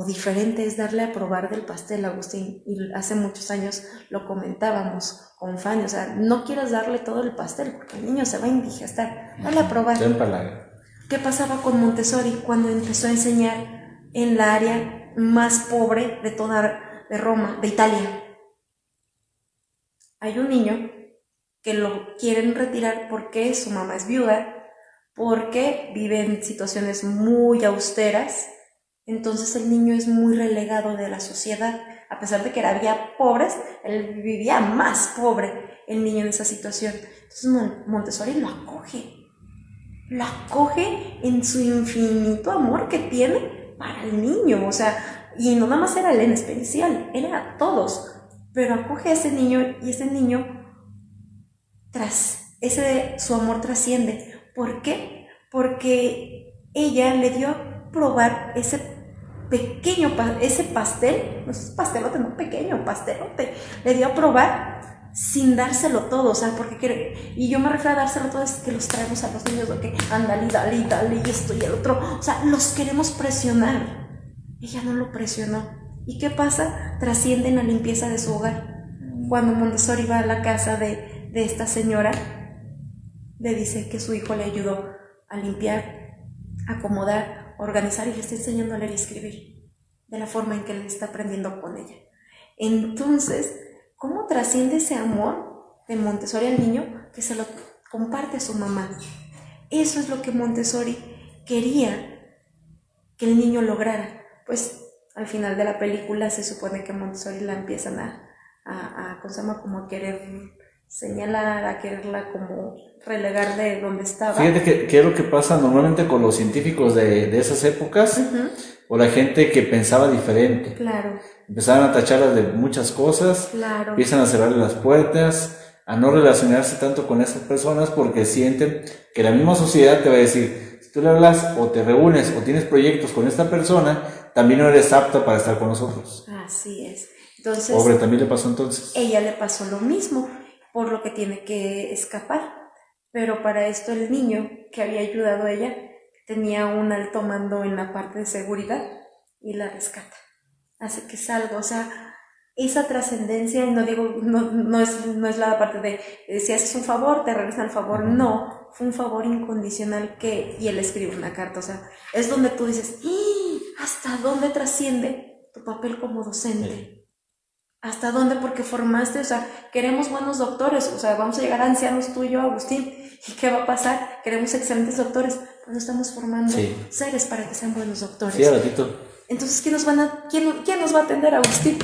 o diferente es darle a probar del pastel, Agustín. Y hace muchos años lo comentábamos con Fanny, o sea, no quieras darle todo el pastel porque el niño se va a indigestar. Dale a probar. ¿Qué pasaba con Montessori cuando empezó a enseñar en la área más pobre de toda de Roma, de Italia? Hay un niño que lo quieren retirar porque su mamá es viuda, porque vive en situaciones muy austeras, entonces el niño es muy relegado de la sociedad. A pesar de que había pobres, él vivía más pobre el niño en esa situación. Entonces Montessori lo acoge, lo acoge en su infinito amor que tiene para el niño, o sea, y no nada más era él en especial, era todos, pero acoge a ese niño y ese niño tras ese su amor trasciende. ¿Por qué? Porque ella le dio a probar ese pequeño, ese pastel, no es pastelote, no pequeño, pastelote, le dio a probar sin dárselo todo, o sea, porque quiere, y yo me refiero a dárselo todo, es que los traemos a los niños, que ándale, dale, dale, y esto y el otro, o sea, los queremos presionar. Ella no lo presionó. ¿Y qué pasa? Trasciende en la limpieza de su hogar. Cuando Montessori va a la casa de, de esta señora le dice que su hijo le ayudó a limpiar, acomodar, organizar y le está enseñando a leer y escribir de la forma en que él está aprendiendo con ella. Entonces, ¿cómo trasciende ese amor de Montessori al niño que se lo comparte a su mamá? Eso es lo que Montessori quería que el niño lograra. Pues al final de la película se supone que Montessori la empiezan a, a, a como a querer señalar, a quererla como relegar de donde estaba. Fíjate que, que es lo que pasa normalmente con los científicos de, de esas épocas o la gente que pensaba diferente. Claro. Empezaban a tacharlas de muchas cosas, claro. empiezan a cerrarle las puertas, a no relacionarse tanto con esas personas porque sienten que la misma sociedad te va a decir, si tú le hablas o te reúnes o tienes proyectos con esta persona, también no eres apta para estar con nosotros. Así es. Entonces, Pobre, también le pasó entonces. Ella le pasó lo mismo por lo que tiene que escapar. Pero para esto el niño que había ayudado a ella tenía un alto mando en la parte de seguridad y la rescata. Hace que salga, o sea, esa trascendencia, no digo, no, es, no es la parte de, si haces un favor, te regresan el favor, no, fue un favor incondicional que, y él escribe una carta, o sea, es donde tú dices, ¿hasta dónde trasciende tu papel como docente? ¿Hasta dónde? Porque formaste, o sea, queremos buenos doctores, o sea, vamos a llegar a ancianos tú y yo, Agustín, ¿y qué va a pasar? Queremos excelentes doctores, pero no estamos formando seres para que sean buenos doctores. Sí, ratito. Entonces, ¿quién nos, van a, quién, ¿quién nos va a atender, Agustín?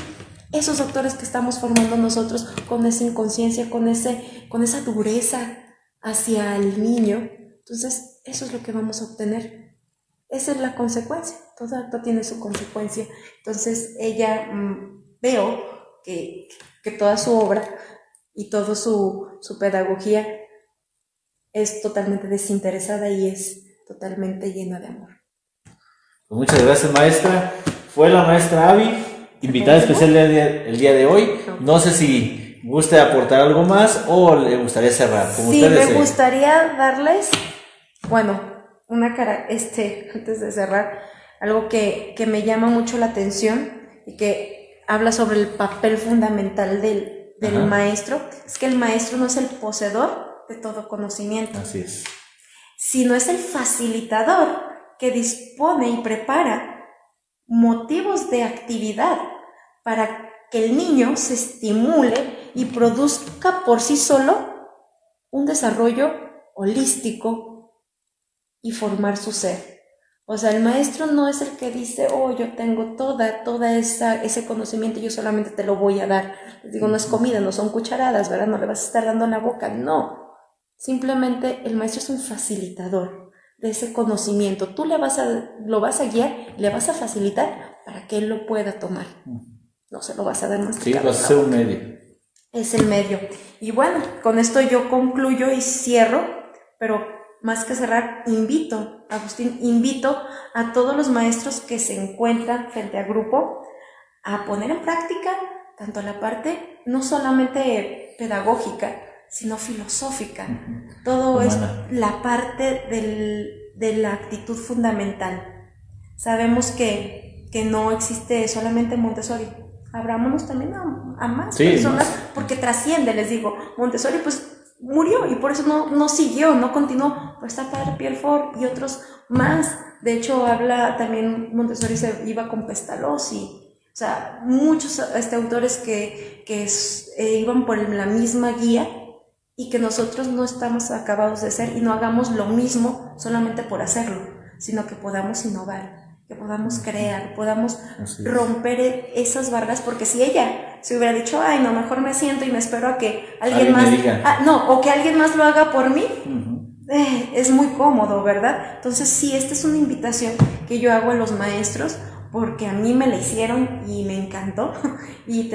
Esos doctores que estamos formando nosotros con esa inconsciencia, con, ese, con esa dureza hacia el niño. Entonces, eso es lo que vamos a obtener. Esa es la consecuencia. Todo acto tiene su consecuencia. Entonces, ella, mm, veo que, toda su obra y toda su, pedagogía es totalmente desinteresada y es totalmente llena de amor. Pues muchas gracias, maestra. Fue la maestra Avi, invitada especial el día, de hoy. No sé si guste aportar algo más o le gustaría cerrar. sí, me gustaría darles, bueno, una cara, este, antes de cerrar, algo que, que me llama mucho la atención y que habla sobre el papel fundamental del, maestro, es que el maestro no es el poseedor de todo conocimiento. Así es. Sino es el facilitador que dispone y prepara motivos de actividad para que el niño se estimule y produzca por sí solo un desarrollo holístico y formar su ser. O sea, el maestro no es el que dice, oh, yo tengo toda, toda esa, ese conocimiento yo solamente te lo voy a dar. Les digo, no es comida, no son cucharadas, ¿verdad? No le vas a estar dando en la boca, no. Simplemente el maestro es un facilitador de ese conocimiento. Tú le vas a, lo vas a guiar, le vas a facilitar para que él lo pueda tomar. No se lo vas a dar más. Sí, vas a ser un medio. Es el medio. Y bueno, con esto yo concluyo y cierro, pero más que cerrar, invito, Agustín, invito a todos los maestros que se encuentran frente al grupo a poner en práctica tanto la parte no solamente pedagógica, sino filosófica. Todo es la parte de la actitud fundamental. Sabemos que, que no existe solamente Montessori. Abrámonos también a, más personas porque trasciende, les digo. Montessori pues murió y por eso no, no siguió, no continuó. Pues está Padre Pierre Ford y otros más. De hecho, habla también Montessori se iba con Pestalozzi. O sea, muchos este, autores que, que eh, iban por la misma guía y que nosotros no estamos acabados de ser y no hagamos lo mismo solamente por hacerlo, sino que podamos innovar, que podamos crear, podamos romper e-, esas barreras, porque si ella se hubiera dicho, ay, no, mejor me siento y me espero a que alguien, más, ah, no, o que alguien más lo haga por mí, eh, es muy cómodo, ¿verdad? Entonces, sí, esta es una invitación que yo hago a los maestros, porque a mí me la hicieron y me encantó y,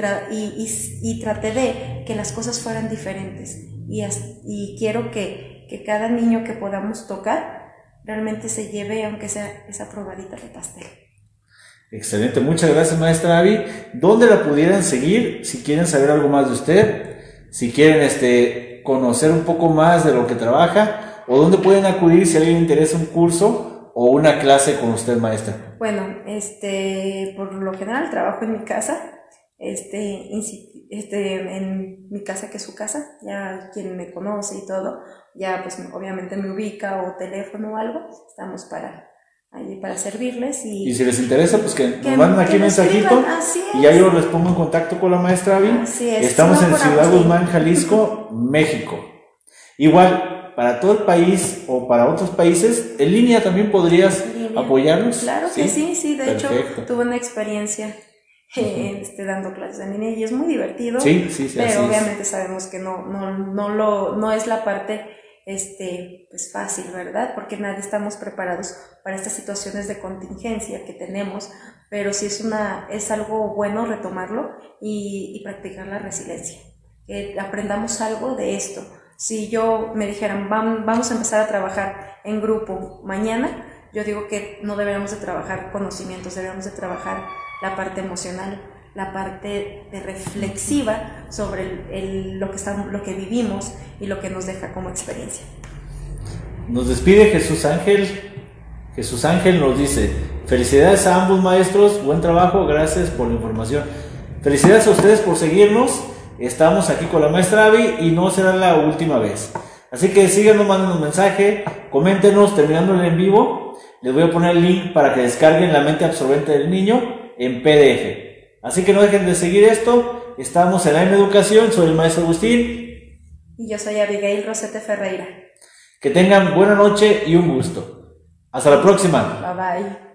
y, traté de que las cosas fueran diferentes. Y, y quiero que, que, cada niño que podamos tocar realmente se lleve aunque sea esa probadita de pastel. Excelente, muchas gracias maestra Avi. ¿Dónde la pudieran seguir si quieren saber algo más de usted? Si quieren este, conocer un poco más de lo que trabaja o dónde pueden acudir si a alguien le interesa un curso o una clase con usted, maestra? Bueno, este, por lo general trabajo en mi casa, este, este, en mi casa que es su casa, ya quien me conoce y todo, ya pues obviamente me ubica o teléfono o algo, estamos para allí para servirles y, y si les interesa pues que, nos manden aquí un mensajito y ya yo les pongo en contacto con la maestra Avi. Estamos en Ciudad Guzmán, Jalisco, México. Igual, para todo el país o para otros países, en línea también podrías apoyarnos. Claro que sí, sí, de hecho tuve una experiencia eh, este, dando clases en línea y es muy divertido. Sí, sí, sí. Pero obviamente sabemos que no, no, no, lo, no es la parte este, pues fácil, ¿verdad? Porque nadie estamos preparados para estas situaciones de contingencia que tenemos, pero sí es, una, es algo bueno retomarlo y, y practicar la resiliencia, que aprendamos algo de esto si yo me dijeran, vamos a empezar a trabajar en grupo mañana, yo digo que no deberíamos de trabajar conocimientos, deberíamos de trabajar la parte emocional, la parte de reflexiva sobre lo, que estamos, lo que vivimos y lo que nos deja como experiencia. Nos despide Jesús Ángel. Jesús Ángel nos dice, felicidades a ambos maestros, buen trabajo, gracias por la información. Felicidades a ustedes por seguirnos Estamos aquí con la maestra Avi y no será la última vez. Así que síganos, manden un mensaje, coméntenos terminando el en vivo. Les voy a poner el link para que descarguen la mente absorbente del niño en PDF. Así que no dejen de seguir esto. Estamos en AM Educación. Soy el maestro Agustín. Y yo soy Abigail Rosete Ferreira. Que tengan buena noche y un gusto. Hasta la próxima. Bye bye.